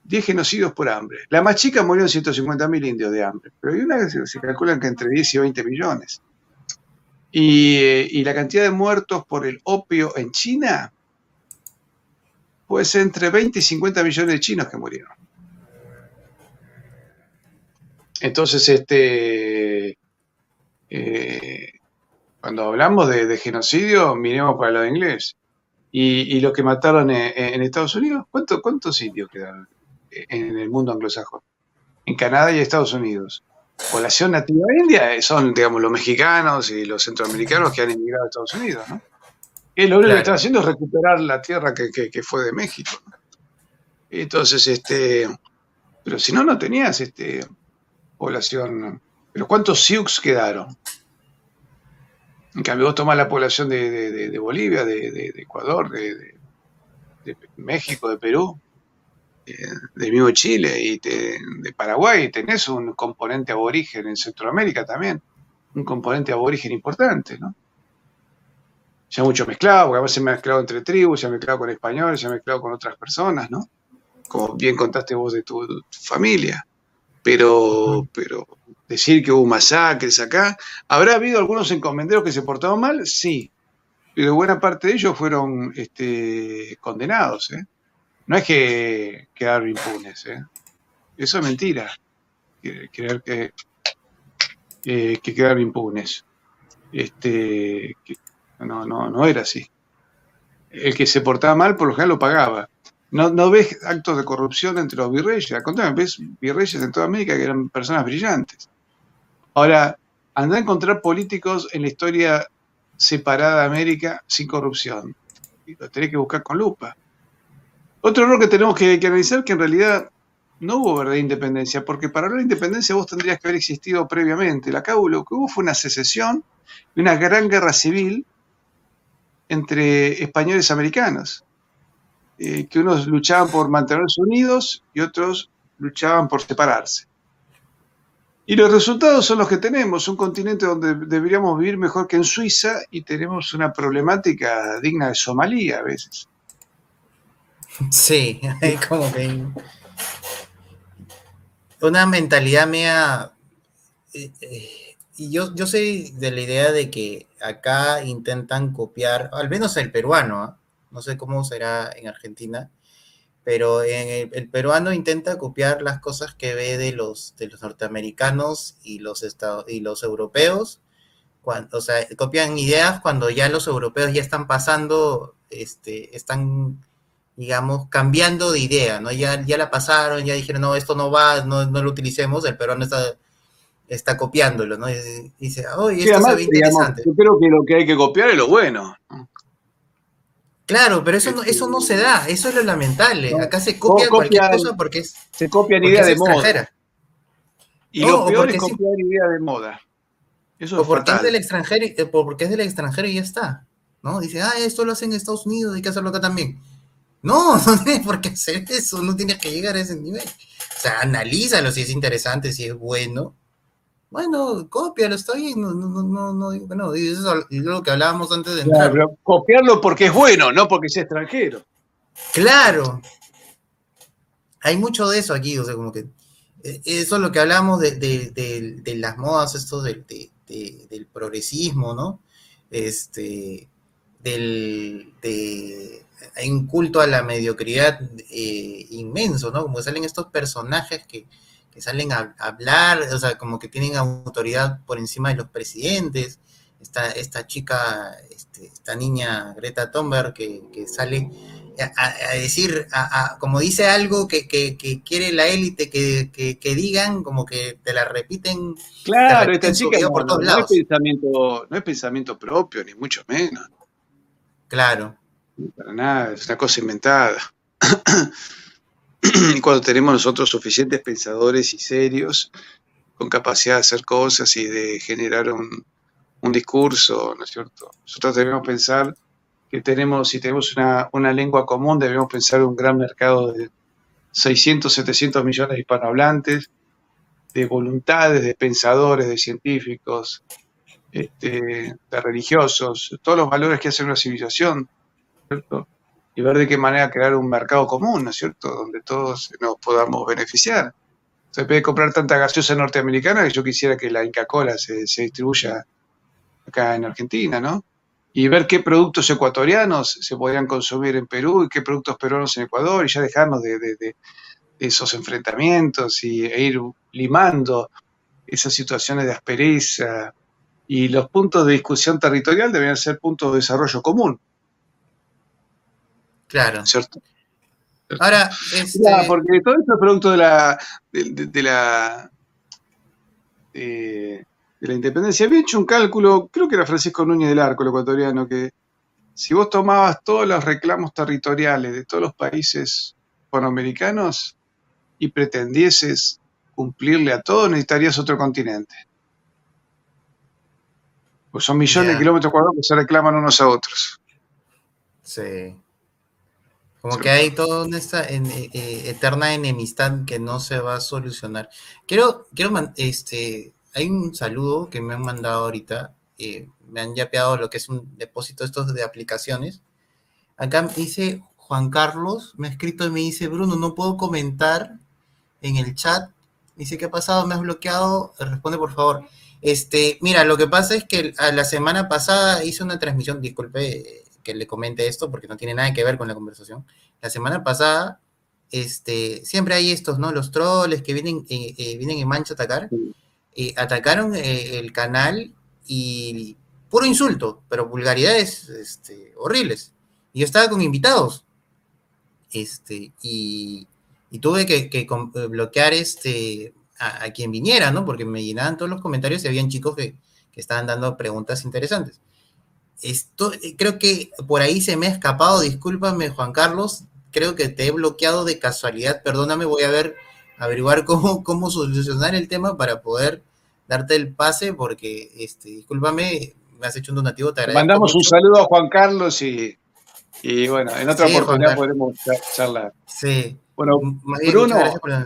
10 genocidios por hambre. La más chica murió en 150.000 indios de hambre, pero hay una que se, calculan que entre 10 y 20 millones. Y, la cantidad de muertos por el opio en China, pues entre 20 y 50 millones de chinos que murieron. Entonces, este, eh, cuando hablamos de, genocidio, miremos para el lado inglés. Y, lo que mataron en, Estados Unidos, ¿cuántos cuántos sitios quedaron en el mundo anglosajón? En Canadá y Estados Unidos. Población nativa india son, digamos, los mexicanos y los centroamericanos que han emigrado a Estados Unidos, ¿no? Y lo único que están haciendo es recuperar la tierra que, fue de México. Entonces, este, pero si no, no tenías este, población. Pero ¿cuántos Sioux quedaron? En cambio, vos tomás la población de, Bolivia, de, Ecuador, de, México, de Perú, eh, de mismo Chile y de Paraguay, tenés un componente aborigen en Centroamérica también, un componente aborigen importante, ¿no? Ya mucho mezclado, porque además se ha mezclado entre tribus, se ha mezclado con españoles, se ha mezclado con otras personas, ¿no? Como bien contaste vos de tu familia. Pero, pero decir que hubo masacres acá. ¿Habrá habido algunos encomenderos que se portaron mal? Sí, pero buena parte de ellos fueron este, condenados. ¿eh? No es que quedaron impunes. ¿eh? Eso es mentira. Creer que, que quedaron impunes. Este, no, no, no era así. El que se portaba mal, por lo general lo pagaba. No, ves actos de corrupción entre los virreyes. Al contrario, ves virreyes en toda América que eran personas brillantes. Ahora, anda a encontrar políticos en la historia separada de América sin corrupción. Lo tenés que buscar con lupa. Otro error que tenemos que, analizar que en realidad no hubo verdadera independencia, porque para la independencia vos tendrías que haber existido previamente. La lo que hubo fue una secesión y una gran guerra civil entre españoles y americanos, eh, que unos luchaban por mantenerse unidos y otros luchaban por separarse. Y los resultados son los que tenemos, un continente donde deberíamos vivir mejor que en Suiza y tenemos una problemática digna de Somalia a veces. Sí, como que una mentalidad mía. Eh, eh, yo, yo soy de la idea de que acá intentan copiar, al menos el peruano, ¿ah? No sé cómo será en Argentina, pero en el, peruano intenta copiar las cosas que ve de los, de los norteamericanos y los, estados, y los europeos, cuando, o sea, copian ideas cuando ya los europeos ya están pasando, este, están, digamos, cambiando de idea, ¿no? Ya, ya la pasaron, ya dijeron, no, esto no va, no, no lo utilicemos, el peruano está, está copiándolo, ¿no? Y dice, oye, esto se ve interesante. yo creo que lo que hay que copiar es lo bueno. Claro, pero eso no, eso no se da, eso es lo lamentable. Acá se copia, cualquier cosa porque es. Se copian ideas de moda. Y lo peor es copiar ideas de moda. Eso o porque es del extranjero, eh, porque es del extranjero y ya está. ¿No? Dice, ah, esto lo hacen en Estados Unidos, hay que hacerlo acá también. No, no tienes por qué hacer eso, no tienes que llegar a ese nivel. O sea, analízalo si es interesante, si es bueno, bueno, cópialo, está bien, no, no, no, no, bueno, eso es lo que hablábamos antes de entrar. Claro, copiarlo porque es bueno, no porque sea extranjero. Claro. Hay mucho de eso aquí, o sea, como que eh, eso es lo que hablamos de, de, de, las modas, esto del, del progresismo, ¿no? Este, del, hay un culto a la mediocridad eh, inmenso, ¿no? Como salen estos personajes que, que salen a, hablar, o sea, como que tienen autoridad por encima de los presidentes. Esta, esta chica, este, esta niña Greta Thunberg que, sale a, decir, como dice algo que, quiere la élite que, digan, como que te la repiten. Claro, esta chica por todos lados. Es pensamiento, no es pensamiento propio, ni mucho menos. Claro. Para nada, es una cosa inventada. cuando tenemos nosotros suficientes pensadores y serios, con capacidad de hacer cosas y de generar un, discurso, ¿no es cierto? Nosotros debemos pensar que tenemos, si tenemos una, una lengua común, debemos pensar un gran mercado de 600, 700 millones de hispanohablantes, de voluntades, de pensadores, de científicos, este, de religiosos, todos los valores que hace una civilización, ¿cierto? Y ver de qué manera crear un mercado común, ¿no es cierto?, donde todos nos podamos beneficiar. Se puede comprar tanta gaseosa norteamericana que yo quisiera que la Inca Cola se, distribuya acá en Argentina, ¿no? y ver qué productos ecuatorianos se podrían consumir en Perú y qué productos peruanos en Ecuador y ya dejarnos de, esos enfrentamientos y, e ir limando esas situaciones de aspereza y los puntos de discusión territorial deberían ser puntos de desarrollo común. Claro. ¿Cierto? Ahora, este... porque todo esto es producto de la, de, la de la independencia. Había hecho un cálculo, creo que era Francisco Núñez del Arco, el ecuatoriano, que si vos tomabas todos los reclamos territoriales de todos los países panamericanos y pretendieses cumplirle a todos, necesitarías otro continente. Pues son millones de kilómetros cuadrados que se reclaman unos a otros. Sí. Como que hay toda esta eh, eh, eterna enemistad que no se va a solucionar. Quiero, quiero este, hay un saludo que me han mandado ahorita. Eh, me han yapeado lo que es un depósito estos de aplicaciones. Acá dice Juan Carlos, me ha escrito y me dice, Bruno, no puedo comentar en el chat. Dice, ¿qué ha pasado? ¿Me has bloqueado? Responde, por favor. Este, mira, lo que pasa es que a la semana pasada hice una transmisión, disculpe que le comente esto porque no tiene nada que ver con la conversación. La semana pasada, este, siempre hay estos, ¿no? Los troles que vienen, eh, eh, vienen en mancha a atacar. Eh, atacaron el canal y puro insulto, pero vulgaridades este, horribles. Y yo estaba con invitados. Este, y, tuve que, bloquear este, a, quien viniera, ¿no? Porque me llenaban todos los comentarios y habían chicos que, que estaban dando preguntas interesantes. Esto, eh, creo que por ahí se me ha escapado, discúlpame Juan Carlos, creo que te he bloqueado de casualidad, perdóname, voy a ver, averiguar cómo, cómo solucionar el tema para poder darte el pase, porque, este, discúlpame, me has hecho un donativo, te agradezco. Mandamos un saludo a Juan Carlos y, y bueno, en otra oportunidad podremos charlar. Sí. Bueno, Bruno,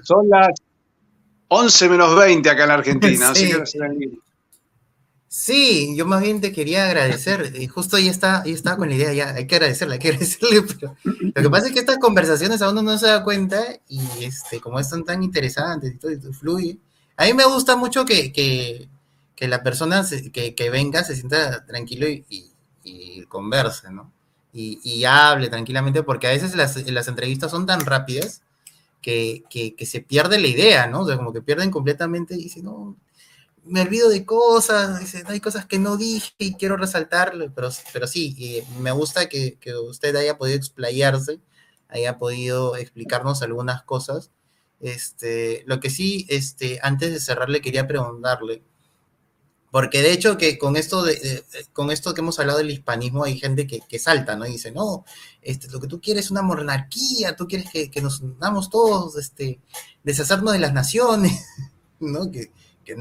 son las 11 menos 20 acá en la Argentina, así que Sí, yo más bien te quería agradecer. Y justo ahí está, ahí estaba con la idea, ya hay que agradecerle, hay que agradecerle. Lo que pasa es que estas conversaciones a uno no se da cuenta y este, como están tan interesantes y todo, fluye. A mí me gusta mucho que, que, que la persona que, que, venga se sienta tranquilo y, converse, ¿no? Y, y, hable tranquilamente, porque a veces las, las entrevistas son tan rápidas que, que, se pierde la idea, ¿no? O sea, como que pierden completamente y dicen, no, me olvido de cosas, dice, hay cosas que no dije y quiero resaltarlo, pero, pero sí, eh, me gusta que, usted haya podido explayarse, haya podido explicarnos algunas cosas. Este, lo que sí, este, antes de cerrarle, quería preguntarle, porque de hecho que con esto, de, con esto que hemos hablado del hispanismo hay gente que, que, salta, ¿no? Y dice, no, este, lo que tú quieres es una monarquía, tú quieres que, que nos unamos todos, este, deshacernos de las naciones, ¿no? Que, que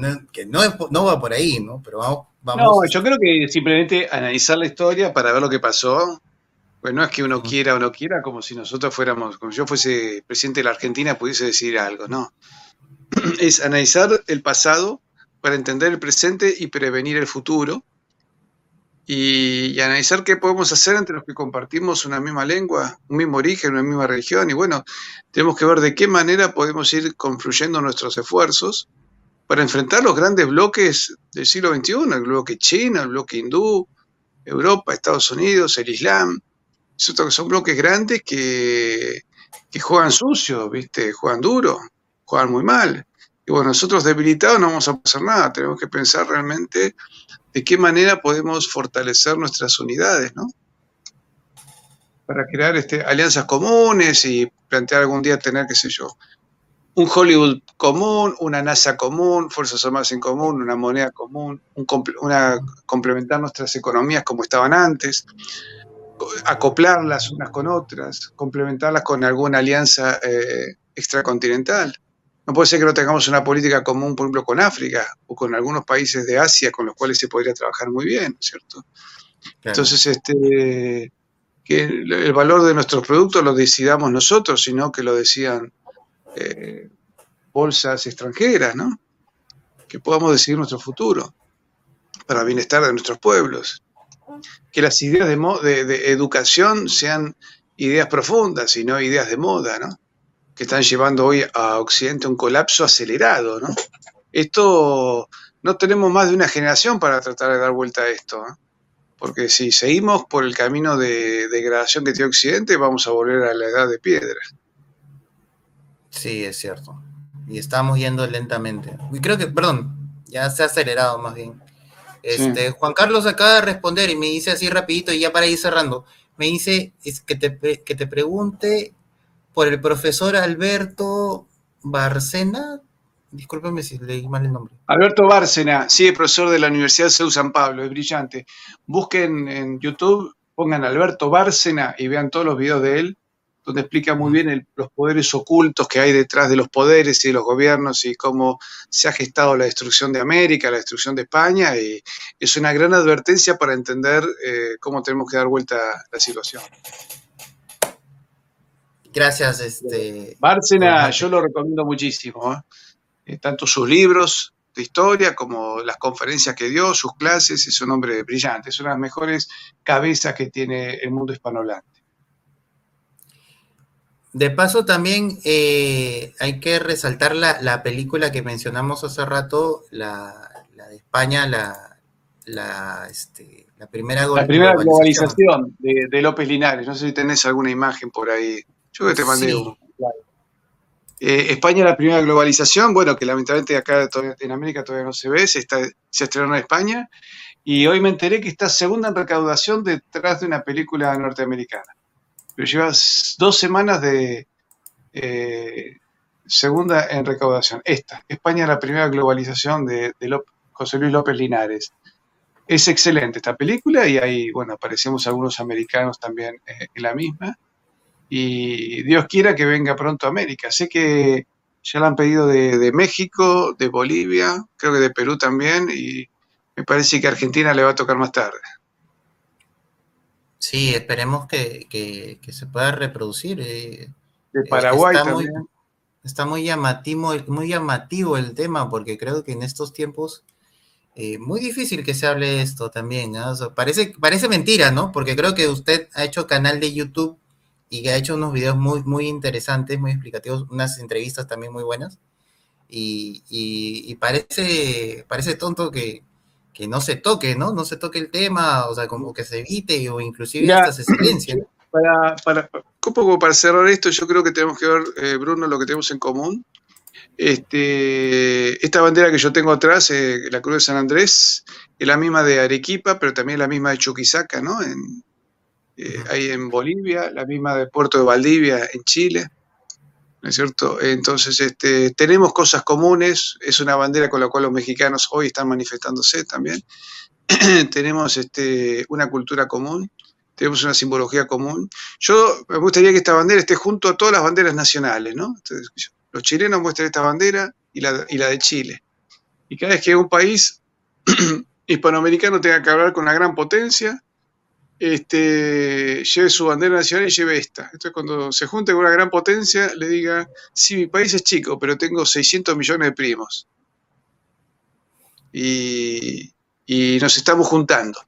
no, no, va por ahí, ¿no? Pero vamos, No, yo creo que simplemente analizar la historia para ver lo que pasó. Pues no es que uno quiera o no quiera, como si nosotros fuéramos, como yo fuese presidente de la Argentina, pudiese decir algo, no. Es analizar el pasado para entender el presente y prevenir el futuro. Y, y, analizar qué podemos hacer entre los que compartimos una misma lengua, un mismo origen, una misma religión. Y bueno, tenemos que ver de qué manera podemos ir confluyendo nuestros esfuerzos para enfrentar los grandes bloques del siglo XXI, el bloque chino, el bloque hindú, Europa, Estados Unidos, el Islam. Son bloques grandes que, que juegan sucio, ¿viste? juegan duro, juegan muy mal. Y bueno, nosotros debilitados no vamos a hacer nada, tenemos que pensar realmente de qué manera podemos fortalecer nuestras unidades, ¿no? Para crear este, alianzas comunes y plantear algún día tener, qué sé yo, un Hollywood común, una NASA común, Fuerzas Armadas en común, una moneda común, una, complementar nuestras economías como estaban antes, acoplarlas unas con otras, complementarlas con alguna alianza eh, extracontinental. No puede ser que no tengamos una política común, por ejemplo, con África o con algunos países de Asia con los cuales se podría trabajar muy bien, ¿cierto? Entonces, este, que el valor de nuestros productos lo decidamos nosotros, sino que lo decían eh, bolsas extranjeras, ¿no? Que podamos decidir nuestro futuro para el bienestar de nuestros pueblos. Que las ideas de, de, educación sean ideas profundas y no ideas de moda, ¿no? Que están llevando hoy a Occidente un colapso acelerado, ¿no? Esto no tenemos más de una generación para tratar de dar vuelta a esto. porque si seguimos por el camino de degradación que tiene Occidente, vamos a volver a la edad de piedra. Sí, es cierto. Y estamos yendo lentamente. Y creo que, perdón, ya se ha acelerado más bien. Este, Juan Carlos acaba de responder y me dice así rapidito y ya para ir cerrando. Me dice es que, te, que te pregunte por el profesor Alberto Barcena. Discúlpeme si leí mal el nombre. Alberto Bárcena, sí, profesor de la Universidad de CEU San Pablo, es brillante. Busquen en YouTube, pongan Alberto Bárcena y vean todos los videos de él donde explica muy bien los poderes ocultos que hay detrás de los poderes y de los gobiernos y cómo se ha gestado la destrucción de América, la destrucción de España, y es una gran advertencia para entender eh, cómo tenemos que dar vuelta a la situación. Gracias, este. Bárcena, yo lo recomiendo muchísimo, ¿eh? Eh, tanto sus libros de historia como las conferencias que dio, sus clases, es un hombre brillante, es una de las mejores cabezas que tiene el mundo hispanohablante. De paso, también eh, hay que resaltar la, película que mencionamos hace rato, la, de España, la, la, este, la primera, la primera globalización, de, López Linares. No sé si tenés alguna imagen por ahí. Yo que te mandé eh, España, la primera globalización, bueno, que lamentablemente acá en América todavía no se ve, se, está, se estrenó en España. Y hoy me enteré que está segunda en recaudación detrás de una película norteamericana pero lleva dos semanas de eh, segunda en recaudación. Esta, España la primera globalización de, José Luis López Linares. Es excelente esta película y ahí, bueno, aparecemos algunos americanos también eh, en la misma. Y Dios quiera que venga pronto a América. Sé que ya la han pedido de, de México, de Bolivia, creo que de Perú también, y me parece que Argentina le va a tocar más tarde. Sí, esperemos que, se pueda reproducir. Eh, de Paraguay está también. Muy, está muy llamativo, muy llamativo el tema, porque creo que en estos tiempos eh, muy difícil que se hable esto también. parece, parece mentira, ¿no? Porque creo que usted ha hecho canal de YouTube y que ha hecho unos videos muy, muy interesantes, muy explicativos, unas entrevistas también muy buenas. Y, y parece, parece tonto que, que no se toque, ¿no? No se toque el tema, o sea, como que se evite o inclusive hasta se silencia. Para, para, un poco para cerrar esto, yo creo que tenemos que ver, eh, Bruno, lo que tenemos en común. Este, esta bandera que yo tengo atrás, eh, la Cruz de San Andrés, es la misma de Arequipa, pero también la misma de Chuquisaca, ¿no? En, eh, ahí en Bolivia, la misma de Puerto de Valdivia, en Chile. ¿No es cierto? Entonces, este, tenemos cosas comunes, es una bandera con la cual los mexicanos hoy están manifestándose también. tenemos este, una cultura común, tenemos una simbología común. Yo me gustaría que esta bandera esté junto a todas las banderas nacionales, ¿no? los chilenos muestran esta bandera y la, y la de Chile. Y cada vez que un país hispanoamericano tenga que hablar con una gran potencia, este, lleve su bandera nacional y lleve esta. Entonces, cuando se junte con una gran potencia, le diga, sí, mi país es chico, pero tengo 600 millones de primos. Y, nos estamos juntando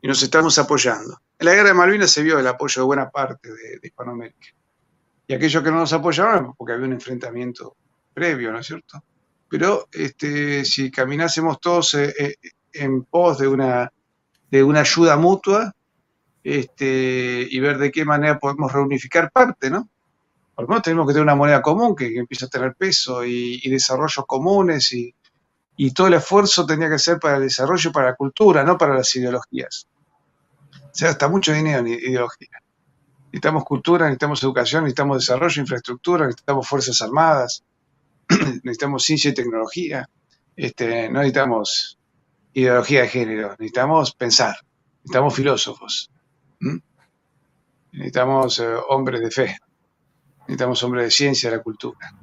y nos estamos apoyando. En la guerra de Malvinas se vio el apoyo de buena parte de, Hispanoamérica. Y aquellos que no nos apoyaron, porque había un enfrentamiento previo, ¿no es cierto? Pero este, si caminásemos todos eh, eh, en pos de una, de una ayuda mutua, este, y ver de qué manera podemos reunificar parte, ¿no? Por lo menos tenemos que tener una moneda común que, empiece a tener peso y, desarrollos comunes y, todo el esfuerzo tenía que ser para el desarrollo para la cultura, no para las ideologías. O sea, está mucho dinero en ideología. Necesitamos cultura, necesitamos educación, necesitamos desarrollo, infraestructura, necesitamos fuerzas armadas, necesitamos ciencia y tecnología. Este, no necesitamos ideología de género, necesitamos pensar, necesitamos filósofos, ¿Mm? Necesitamos eh, hombres de fe, necesitamos hombres de ciencia, de la cultura.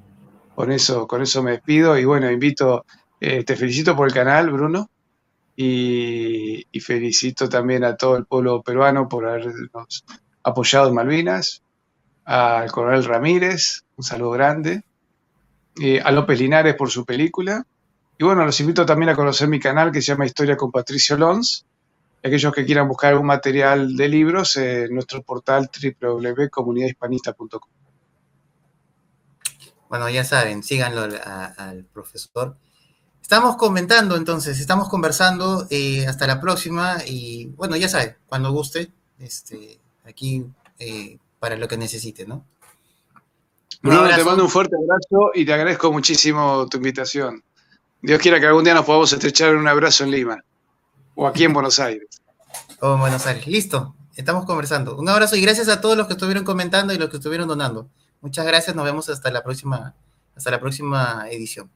Con eso, con eso me despido y bueno, invito, eh, te felicito por el canal, Bruno, y, felicito también a todo el pueblo peruano por habernos apoyado en Malvinas, al coronel Ramírez, un saludo grande, a López Linares por su película, y bueno, los invito también a conocer mi canal que se llama Historia con Patricio Lons, aquellos que quieran buscar algún material de libros en nuestro portal www.comunidadhispanista.com. Bueno, ya saben, síganlo al profesor. Estamos comentando entonces, estamos conversando. Eh, hasta la próxima. Y bueno, ya sabe, cuando guste, este, aquí eh, para lo que necesite, ¿no? Bruno, te mando un fuerte abrazo y te agradezco muchísimo tu invitación. Dios quiera que algún día nos podamos estrechar un abrazo en Lima o aquí en Buenos Aires. O en Buenos Aires. Listo, estamos conversando. Un abrazo y gracias a todos los que estuvieron comentando y los que estuvieron donando. Muchas gracias, nos vemos hasta la próxima, hasta la próxima edición.